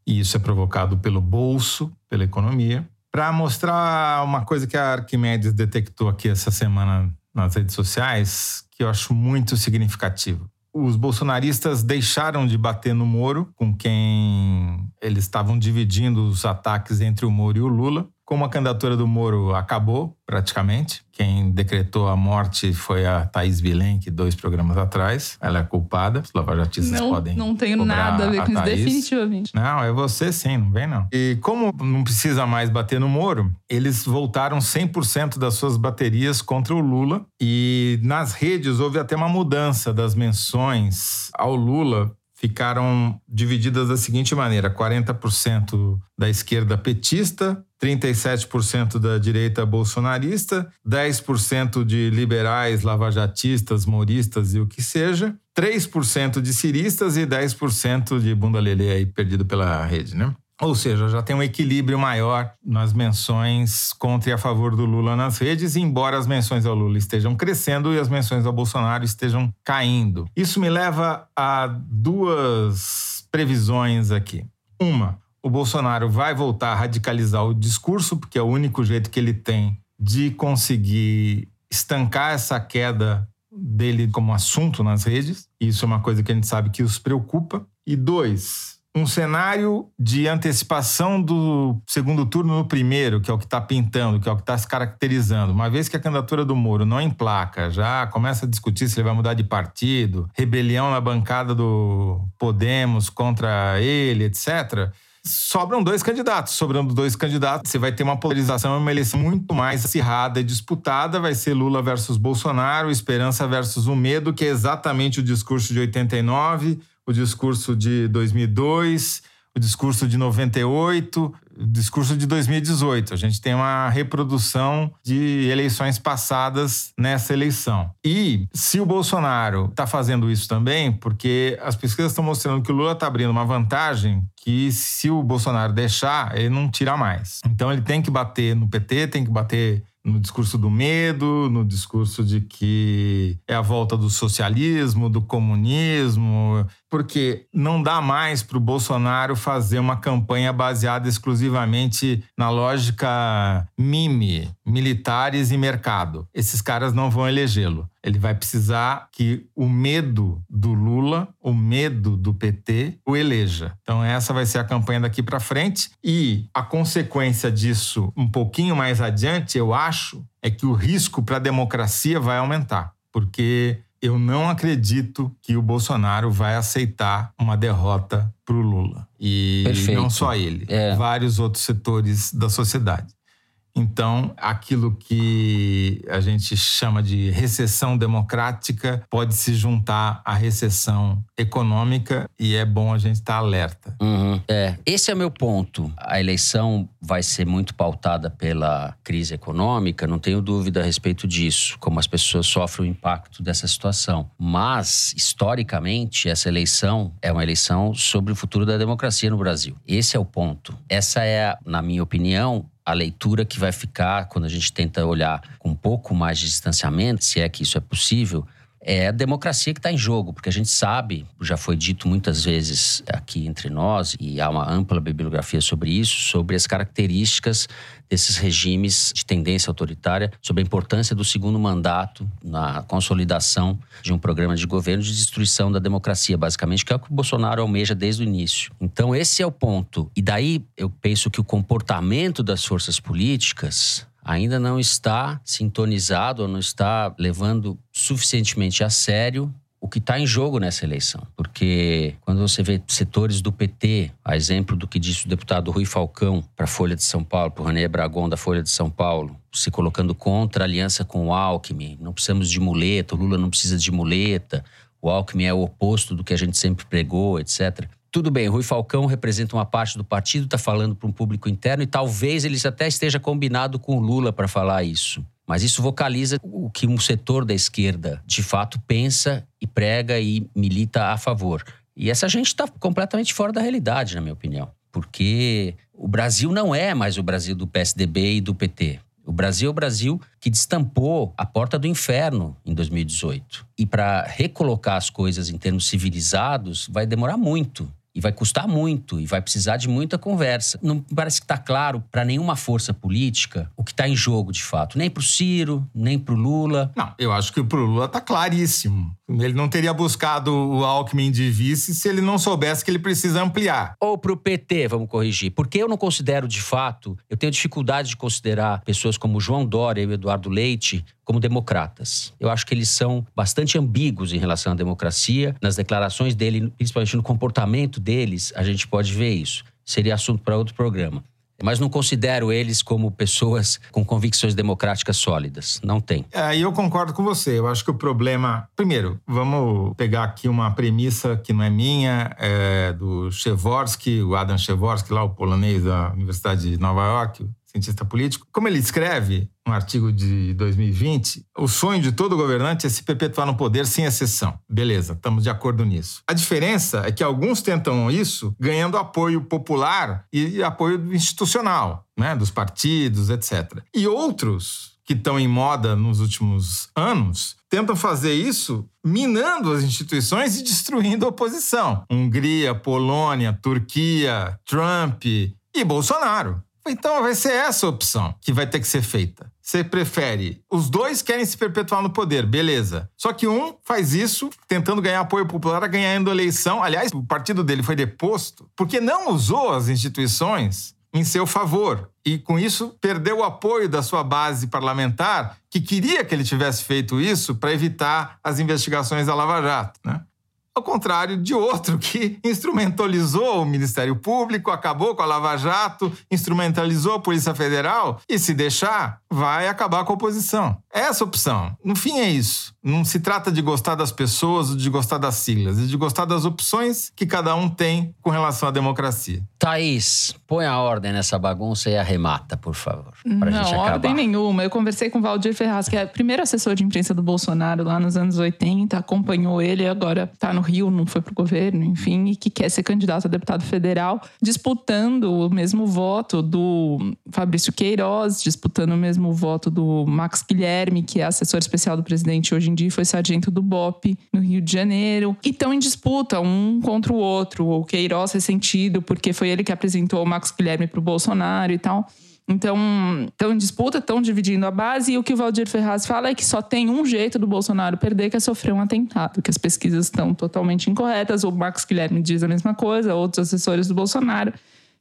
D: e isso é provocado pelo bolso, pela economia para mostrar uma coisa que a Arquimedes detectou aqui essa semana nas redes sociais, que eu acho muito significativo. os bolsonaristas deixaram de bater no Moro, com quem eles estavam dividindo os ataques entre o Moro e o Lula. Como a candidatura do Moro acabou, praticamente, quem decretou a morte foi a Thaís Bilenque, dois programas atrás. Ela é culpada, os lavajatistas
F: não,
D: podem
F: Não tenho nada a ver com isso, definitivamente.
D: Não, é você sim, não vem não. E como não precisa mais bater no Moro, eles voltaram 100% das suas baterias contra o Lula. E nas redes houve até uma mudança das menções ao Lula ficaram divididas da seguinte maneira: 40% da esquerda petista, 37% da direita bolsonarista, 10% de liberais, lavajatistas, moristas e o que seja, 3% de ciristas e 10% de bunda lelê aí perdido pela rede, né? Ou seja, já tem um equilíbrio maior nas menções contra e a favor do Lula nas redes, embora as menções ao Lula estejam crescendo e as menções ao Bolsonaro estejam caindo. Isso me leva a duas previsões aqui. Uma, o Bolsonaro vai voltar a radicalizar o discurso, porque é o único jeito que ele tem de conseguir estancar essa queda dele como assunto nas redes. Isso é uma coisa que a gente sabe que os preocupa. E dois, um cenário de antecipação do segundo turno no primeiro, que é o que está pintando, que é o que está se caracterizando. Uma vez que a candidatura do Moro não emplaca, já começa a discutir se ele vai mudar de partido, rebelião na bancada do Podemos contra ele, etc. Sobram dois candidatos. Sobrando dois candidatos, você vai ter uma polarização, uma eleição muito mais acirrada e disputada. Vai ser Lula versus Bolsonaro, Esperança versus o Medo, que é exatamente o discurso de 89 o discurso de 2002, o discurso de 98, o discurso de 2018. A gente tem uma reprodução de eleições passadas nessa eleição. E se o Bolsonaro está fazendo isso também, porque as pesquisas estão mostrando que o Lula está abrindo uma vantagem que se o Bolsonaro deixar, ele não tira mais. Então ele tem que bater no PT, tem que bater no discurso do medo, no discurso de que é a volta do socialismo, do comunismo, porque não dá mais para o Bolsonaro fazer uma campanha baseada exclusivamente na lógica mime, militares e mercado. Esses caras não vão elegê-lo. Ele vai precisar que o medo do Lula, o medo do PT, o eleja. Então, essa vai ser a campanha daqui para frente. E a consequência disso, um pouquinho mais adiante, eu acho, é que o risco para a democracia vai aumentar. Porque eu não acredito que o Bolsonaro vai aceitar uma derrota para o Lula. E Perfeito. não só ele, é. vários outros setores da sociedade. Então, aquilo que a gente chama de recessão democrática pode se juntar à recessão econômica e é bom a gente estar alerta.
B: Uhum. É, esse é o meu ponto. A eleição vai ser muito pautada pela crise econômica, não tenho dúvida a respeito disso, como as pessoas sofrem o impacto dessa situação. Mas, historicamente, essa eleição é uma eleição sobre o futuro da democracia no Brasil. Esse é o ponto. Essa é, na minha opinião, a leitura que vai ficar quando a gente tenta olhar com um pouco mais de distanciamento, se é que isso é possível, é a democracia que está em jogo, porque a gente sabe, já foi dito muitas vezes aqui entre nós, e há uma ampla bibliografia sobre isso, sobre as características desses regimes de tendência autoritária, sobre a importância do segundo mandato na consolidação de um programa de governo de destruição da democracia, basicamente, que é o que o Bolsonaro almeja desde o início. Então, esse é o ponto. E daí eu penso que o comportamento das forças políticas ainda não está sintonizado ou não está levando suficientemente a sério o que está em jogo nessa eleição. Porque quando você vê setores do PT, a exemplo do que disse o deputado Rui Falcão para a Folha de São Paulo, para o René Bragon da Folha de São Paulo, se colocando contra a aliança com o Alckmin, não precisamos de muleta, o Lula não precisa de muleta, o Alckmin é o oposto do que a gente sempre pregou, etc. Tudo bem, Rui Falcão representa uma parte do partido, está falando para um público interno e talvez ele até esteja combinado com o Lula para falar isso. Mas isso vocaliza o que um setor da esquerda de fato pensa e prega e milita a favor. E essa gente está completamente fora da realidade, na minha opinião. Porque o Brasil não é mais o Brasil do PSDB e do PT. O Brasil é o Brasil que destampou a porta do inferno em 2018. E para recolocar as coisas em termos civilizados vai demorar muito. E vai custar muito, e vai precisar de muita conversa. Não parece que está claro para nenhuma força política o que está em jogo de fato. Nem para o Ciro, nem para o Lula.
D: Não, eu acho que para o Lula está claríssimo. Ele não teria buscado o Alckmin de vice se ele não soubesse que ele precisa ampliar.
B: Ou para o PT, vamos corrigir. Porque eu não considero, de fato, eu tenho dificuldade de considerar pessoas como João Dória e Eduardo Leite como democratas. Eu acho que eles são bastante ambíguos em relação à democracia. Nas declarações dele, principalmente no comportamento deles, a gente pode ver isso. Seria assunto para outro programa mas não considero eles como pessoas com convicções democráticas sólidas. Não tem.
D: Aí é, eu concordo com você. Eu acho que o problema. Primeiro, vamos pegar aqui uma premissa que não é minha, é do Chevorsky, o Adam Chevorsky, lá o polonês da Universidade de Nova York, cientista político, como ele escreve um artigo de 2020, o sonho de todo governante é se perpetuar no poder sem exceção. Beleza, estamos de acordo nisso. A diferença é que alguns tentam isso ganhando apoio popular e apoio institucional, né, dos partidos, etc. E outros que estão em moda nos últimos anos tentam fazer isso minando as instituições e destruindo a oposição. Hungria, Polônia, Turquia, Trump e Bolsonaro. Então vai ser essa a opção que vai ter que ser feita. Você prefere. Os dois querem se perpetuar no poder, beleza. Só que um faz isso tentando ganhar apoio popular, ganhando eleição. Aliás, o partido dele foi deposto porque não usou as instituições em seu favor. E com isso perdeu o apoio da sua base parlamentar, que queria que ele tivesse feito isso para evitar as investigações da Lava Jato. Né? Ao contrário de outro que instrumentalizou o Ministério Público, acabou com a Lava Jato, instrumentalizou a Polícia Federal e, se deixar, vai acabar com a oposição. É essa opção. No fim, é isso. Não se trata de gostar das pessoas ou de gostar das siglas, é de gostar das opções que cada um tem com relação à democracia.
B: Thaís, põe a ordem nessa bagunça e arremata, por favor.
F: Pra não, gente acabar. ordem nenhuma. Eu conversei com o Valdir Ferraz, que é o primeiro assessor de imprensa do Bolsonaro lá nos anos 80, acompanhou ele, agora está no Rio, não foi pro governo, enfim, e que quer ser candidato a deputado federal, disputando o mesmo voto do Fabrício Queiroz, disputando o mesmo voto do Max Guilherme, que é assessor especial do presidente hoje em dia, foi sargento do BOP no Rio de Janeiro. E estão em disputa um contra o outro. O Queiroz ressentido, porque foi ele que apresentou o Max Guilherme para o Bolsonaro e tal. Então, estão em disputa, estão dividindo a base, e o que o Valdir Ferraz fala é que só tem um jeito do Bolsonaro perder, que é sofrer um atentado, que as pesquisas estão totalmente incorretas. O Max Guilherme diz a mesma coisa, outros assessores do Bolsonaro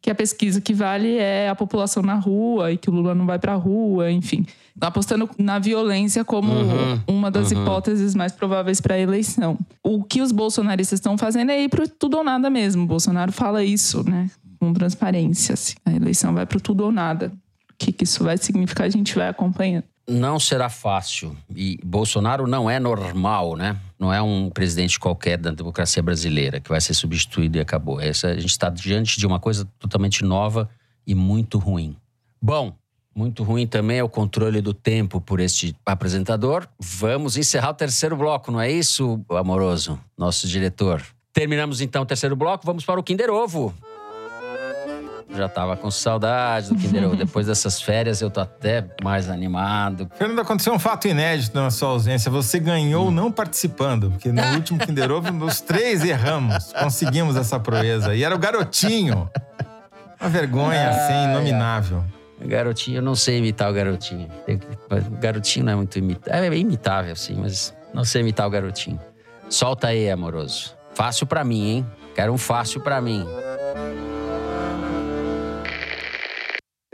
F: que a pesquisa que vale é a população na rua e que o Lula não vai para a rua, enfim. Apostando na violência como uhum, uma das uhum. hipóteses mais prováveis para a eleição. O que os bolsonaristas estão fazendo é ir para tudo ou nada mesmo. O Bolsonaro fala isso, né? Com transparência. Assim. A eleição vai para tudo ou nada. O que, que isso vai significar, a gente vai acompanhando
B: não será fácil. E Bolsonaro não é normal, né? Não é um presidente qualquer da democracia brasileira que vai ser substituído e acabou. Essa, a gente está diante de uma coisa totalmente nova e muito ruim. Bom, muito ruim também é o controle do tempo por este apresentador. Vamos encerrar o terceiro bloco, não é isso, amoroso? Nosso diretor. Terminamos então o terceiro bloco, vamos para o Kinder Ovo. Já tava com saudade do Kinder Ovo. Depois dessas férias, eu tô até mais animado.
D: Fernando, aconteceu um fato inédito na sua ausência. Você ganhou não participando, porque no último Kinder Ovo, os três erramos. Conseguimos essa proeza. E era o garotinho. Uma vergonha, assim, inominável.
B: Garotinho, eu não sei imitar o garotinho. O garotinho não é muito imitável. É imitável, sim, mas não sei imitar o garotinho. Solta aí, amoroso. Fácil para mim, hein? Quero um fácil para mim.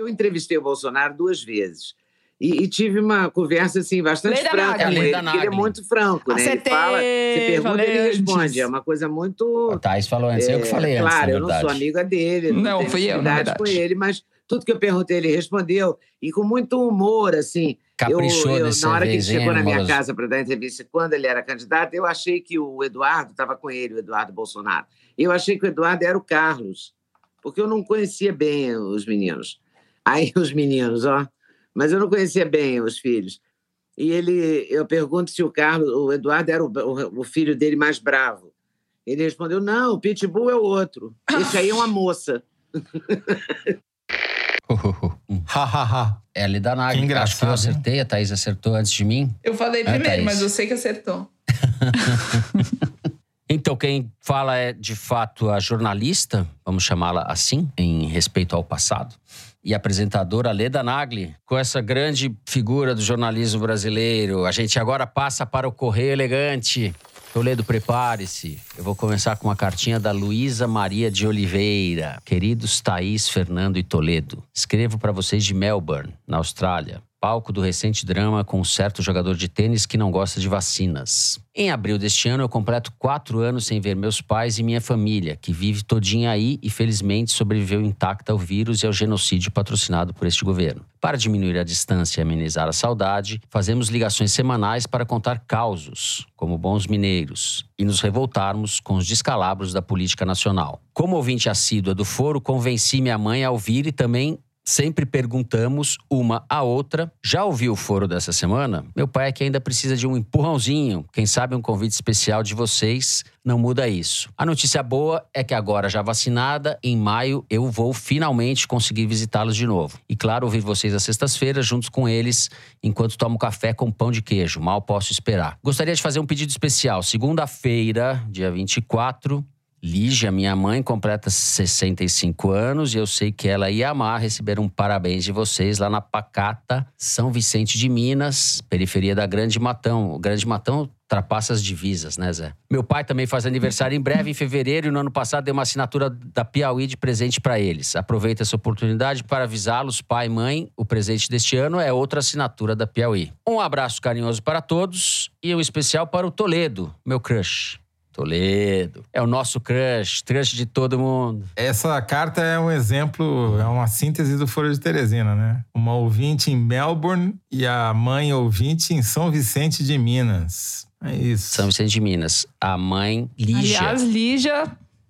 K: Eu entrevistei o Bolsonaro duas vezes. E, e, tive uma conversa assim bastante franca com ele, porque ele é muito franco, né? Acertei, ele fala, você pergunta, ele responde. É uma coisa muito.
B: O Thais falou antes, é, eu que falei
K: é,
B: antes.
K: Claro, eu não sou amiga dele, não,
F: não fui eu, na
K: com ele, mas tudo que eu perguntei ele respondeu e com muito humor, assim.
B: Caprichou eu, eu,
K: Na hora
B: que
K: ele chegou na minha casa para dar entrevista, quando ele era candidato, eu achei que o Eduardo estava com ele, o Eduardo Bolsonaro. Eu achei que o Eduardo era o Carlos, porque eu não conhecia bem os meninos. Aí os meninos, ó. Mas eu não conhecia bem os filhos. E ele, eu pergunto se o Carlos, o Eduardo era o, o, o filho dele mais bravo. Ele respondeu: não, o Pitbull é o outro. Esse aí é uma moça.
B: Hahaha. é ali da. Que Acho que eu acertei, a Thaís acertou antes de mim.
F: Eu falei é, primeiro, mas eu sei que acertou.
B: então, quem fala é de fato a jornalista, vamos chamá-la assim, em respeito ao passado e apresentadora Leda Nagli, com essa grande figura do jornalismo brasileiro. A gente agora passa para o Correio Elegante. Toledo, prepare-se. Eu vou começar com uma cartinha da Luísa Maria de Oliveira. Queridos Thaís, Fernando e Toledo, escrevo para vocês de Melbourne, na Austrália palco do recente drama com um certo jogador de tênis que não gosta de vacinas. Em abril deste ano, eu completo quatro anos sem ver meus pais e minha família, que vive todinha aí e felizmente sobreviveu intacta ao vírus e ao genocídio patrocinado por este governo. Para diminuir a distância e amenizar a saudade, fazemos ligações semanais para contar causos, como bons mineiros, e nos revoltarmos com os descalabros da política nacional. Como ouvinte assídua do foro, convenci minha mãe a ouvir e também sempre perguntamos uma à outra. Já ouviu o foro dessa semana? Meu pai é que ainda precisa de um empurrãozinho. Quem sabe um convite especial de vocês não muda isso. A notícia boa é que agora já vacinada, em maio eu vou finalmente conseguir visitá-los de novo. E claro, ouvir vocês às sextas-feiras juntos com eles, enquanto tomo café com pão de queijo. Mal posso esperar. Gostaria de fazer um pedido especial. Segunda-feira, dia 24, Lígia, minha mãe, completa 65 anos e eu sei que ela ia amar receber um parabéns de vocês lá na Pacata, São Vicente de Minas, periferia da Grande Matão. O Grande Matão ultrapassa as divisas, né, Zé? Meu pai também faz aniversário em breve, em fevereiro, e no ano passado deu uma assinatura da Piauí de presente para eles. Aproveito essa oportunidade para avisá-los, pai e mãe, o presente deste ano é outra assinatura da Piauí. Um abraço carinhoso para todos e um especial para o Toledo, meu crush. Toledo. É o nosso crush, crush de todo mundo.
D: Essa carta é um exemplo, é uma síntese do Foro de Teresina, né? Uma ouvinte em Melbourne e a mãe ouvinte em São Vicente de Minas. É isso.
B: São Vicente de Minas. A mãe Lígia.
F: Aliás, Lígia,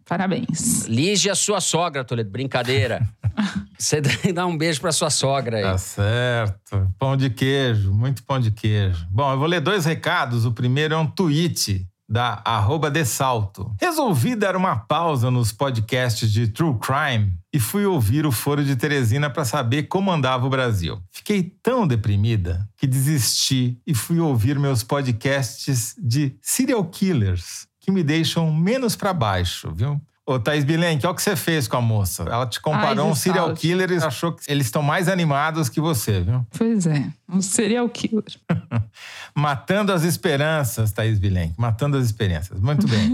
F: parabéns.
B: Lígia, sua sogra, Toledo. Brincadeira. Você dá um beijo pra sua sogra aí.
D: Tá certo. Pão de queijo, muito pão de queijo. Bom, eu vou ler dois recados. O primeiro é um tweet da arroba salto. Resolvi dar uma pausa nos podcasts de True Crime e fui ouvir o Foro de Teresina para saber como andava o Brasil. Fiquei tão deprimida que desisti e fui ouvir meus podcasts de serial killers, que me deixam menos para baixo, viu? Ô, Thaís Bilenque, olha o que você fez com a moça. Ela te comparou Ai, um serial killer e achou que eles estão mais animados que você, viu?
F: Pois é, um serial killer.
D: Matando as esperanças, Thaís Bilenque. Matando as esperanças. Muito bem.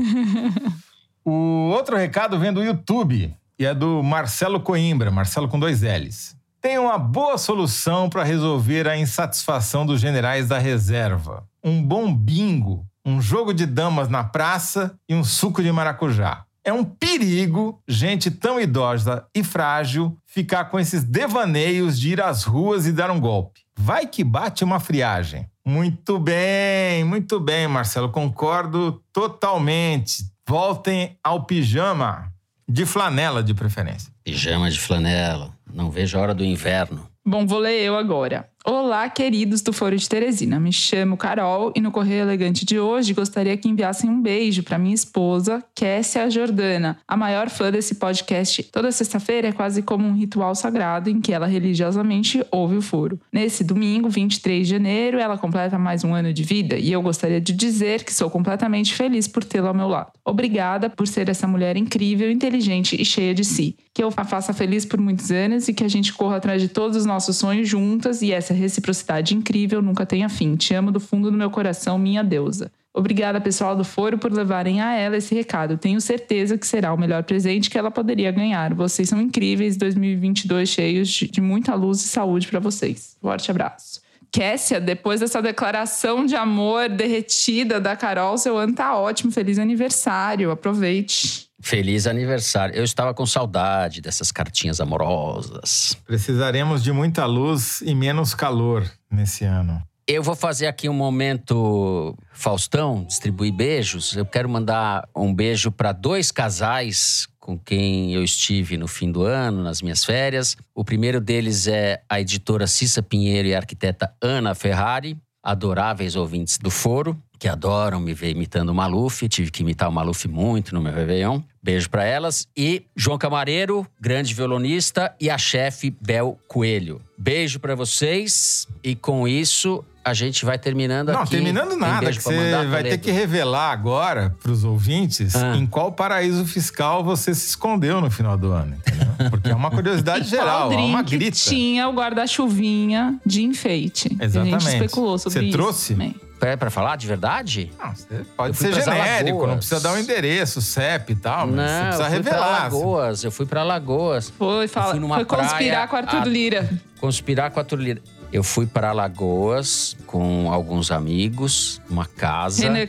D: o outro recado vem do YouTube e é do Marcelo Coimbra, Marcelo com dois L's. Tem uma boa solução para resolver a insatisfação dos generais da reserva. Um bom bingo, um jogo de damas na praça e um suco de maracujá. É um perigo gente tão idosa e frágil ficar com esses devaneios de ir às ruas e dar um golpe. Vai que bate uma friagem. Muito bem, muito bem, Marcelo. Concordo totalmente. Voltem ao pijama de flanela, de preferência.
B: Pijama de flanela. Não vejo a hora do inverno.
F: Bom, vou ler eu agora. Olá, queridos do Foro de Teresina. Me chamo Carol e no Correio Elegante de hoje gostaria que enviassem um beijo para minha esposa, Kessia Jordana, a maior fã desse podcast. Toda sexta-feira é quase como um ritual sagrado em que ela religiosamente ouve o foro. Nesse domingo, 23 de janeiro, ela completa mais um ano de vida e eu gostaria de dizer que sou completamente feliz por tê-la ao meu lado. Obrigada por ser essa mulher incrível, inteligente e cheia de si. Que eu a faça feliz por muitos anos e que a gente corra atrás de todos os nossos sonhos juntas e essa reciprocidade incrível nunca tenha fim. Te amo do fundo do meu coração, minha deusa. Obrigada, pessoal do Foro, por levarem a ela esse recado. Tenho certeza que será o melhor presente que ela poderia ganhar. Vocês são incríveis. 2022 cheios de muita luz e saúde para vocês. Forte abraço. Kessia, depois dessa declaração de amor derretida da Carol, seu ano tá ótimo. Feliz aniversário. Aproveite.
B: Feliz aniversário. Eu estava com saudade dessas cartinhas amorosas.
D: Precisaremos de muita luz e menos calor nesse ano.
B: Eu vou fazer aqui um momento Faustão, distribuir beijos. Eu quero mandar um beijo para dois casais com quem eu estive no fim do ano, nas minhas férias. O primeiro deles é a editora Cissa Pinheiro e a arquiteta Ana Ferrari, adoráveis ouvintes do Foro que adoram me ver imitando o Maluf. Tive que imitar o Maluf muito no meu Réveillon. Beijo para elas. E João Camareiro, grande violonista, e a chefe Bel Coelho. Beijo para vocês. E com isso, a gente vai terminando
D: Não,
B: aqui.
D: Não, terminando nada. Que você vai ter que revelar agora para os ouvintes ah. em qual paraíso fiscal você se escondeu no final do ano. Entendeu? Porque é uma curiosidade geral, é uma grita.
F: tinha o guarda-chuvinha de enfeite.
D: Exatamente. A
F: gente especulou sobre
D: você
F: isso.
D: trouxe?
F: Também.
B: É pra falar de verdade?
D: Não, você pode ser genérico,
B: Alagoas.
D: não precisa dar um endereço, CEP e tal, mas
B: Não,
D: você precisa
B: eu fui pra
D: revelar.
B: Alagoas. Eu fui pra Alagoas.
F: Foi, fala,
B: fui numa
F: foi
B: praia
F: conspirar com o Arthur
B: a-
F: Lira.
B: Conspirar com a Turlira. Eu fui para Alagoas com alguns amigos, uma casa.
F: Renner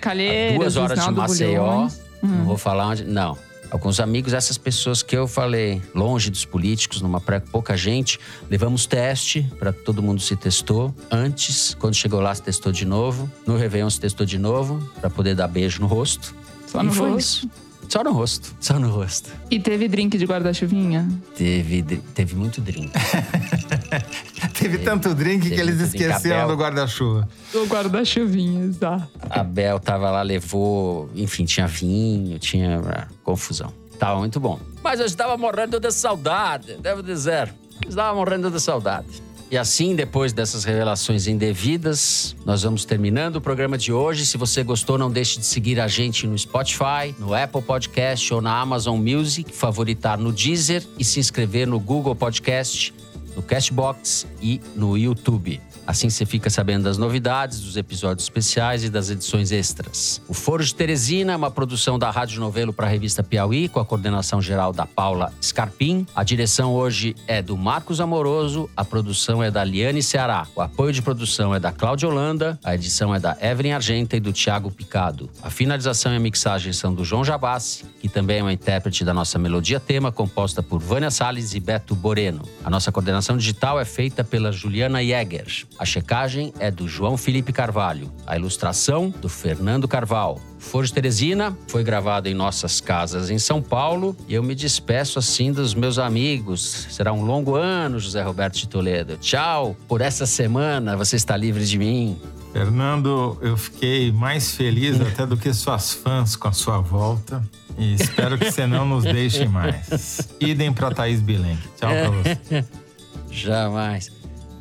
B: duas horas de Maceió.
F: Bulhões. Hum.
B: Não vou falar onde. Não. Alguns amigos, essas pessoas que eu falei, longe dos políticos, numa praia com pouca gente, levamos teste para todo mundo se testou. Antes, quando chegou lá, se testou de novo. No Réveillon se testou de novo, para poder dar beijo no rosto.
F: Só
B: e
F: no
B: foi
F: rosto.
B: isso. Só no rosto. Só no rosto.
F: E teve drink de guarda-chuvinha?
B: Teve, teve muito drink.
D: Teve tanto drink que eles esqueceram
B: Abel.
D: do guarda-chuva.
F: O guarda-chuvinha, exato.
B: A Bel tava lá, levou, enfim, tinha vinho, tinha ah, confusão. Tava muito bom. Mas eu estava morrendo de saudade, devo dizer. Estava morrendo de saudade. E assim, depois dessas revelações indevidas, nós vamos terminando o programa de hoje. Se você gostou, não deixe de seguir a gente no Spotify, no Apple Podcast ou na Amazon Music, favoritar no Deezer e se inscrever no Google Podcast, no Castbox e no YouTube. Assim você fica sabendo das novidades, dos episódios especiais e das edições extras. O Foro de Teresina é uma produção da Rádio Novelo para a revista Piauí, com a coordenação geral da Paula Scarpim. A direção hoje é do Marcos Amoroso, a produção é da Liane Ceará. O apoio de produção é da Cláudia Holanda, a edição é da Evelyn Argenta e do Tiago Picado. A finalização e a mixagem são do João Jabassi, que também é uma intérprete da nossa melodia tema, composta por Vânia Salles e Beto Boreno. A nossa coordenação digital é feita pela Juliana Jäger. A checagem é do João Felipe Carvalho. A ilustração do Fernando Carvalho. Foro de Teresina foi gravado em nossas casas em São Paulo e eu me despeço assim dos meus amigos. Será um longo ano, José Roberto de Toledo. Tchau por essa semana, você está livre de mim.
D: Fernando, eu fiquei mais feliz até do que suas fãs com a sua volta. E espero que você não nos deixe mais. Idem pra Thaís Bilenque. Tchau pra você.
B: Jamais.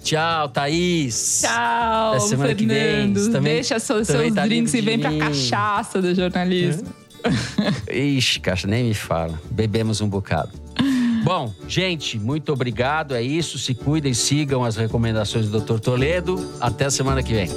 B: Tchau, Thaís.
F: Tchau,
B: Até semana que vem.
F: Fernando.
B: Também-
F: Deixa seus,
B: também
F: seus
B: tá
F: drinks e vem pra cachaça do jornalismo.
B: Ixi, caixa, nem me fala. Bebemos um bocado. Bom, gente, muito obrigado. É isso. Se cuidem, sigam as recomendações do Dr. Toledo. Até a semana que vem.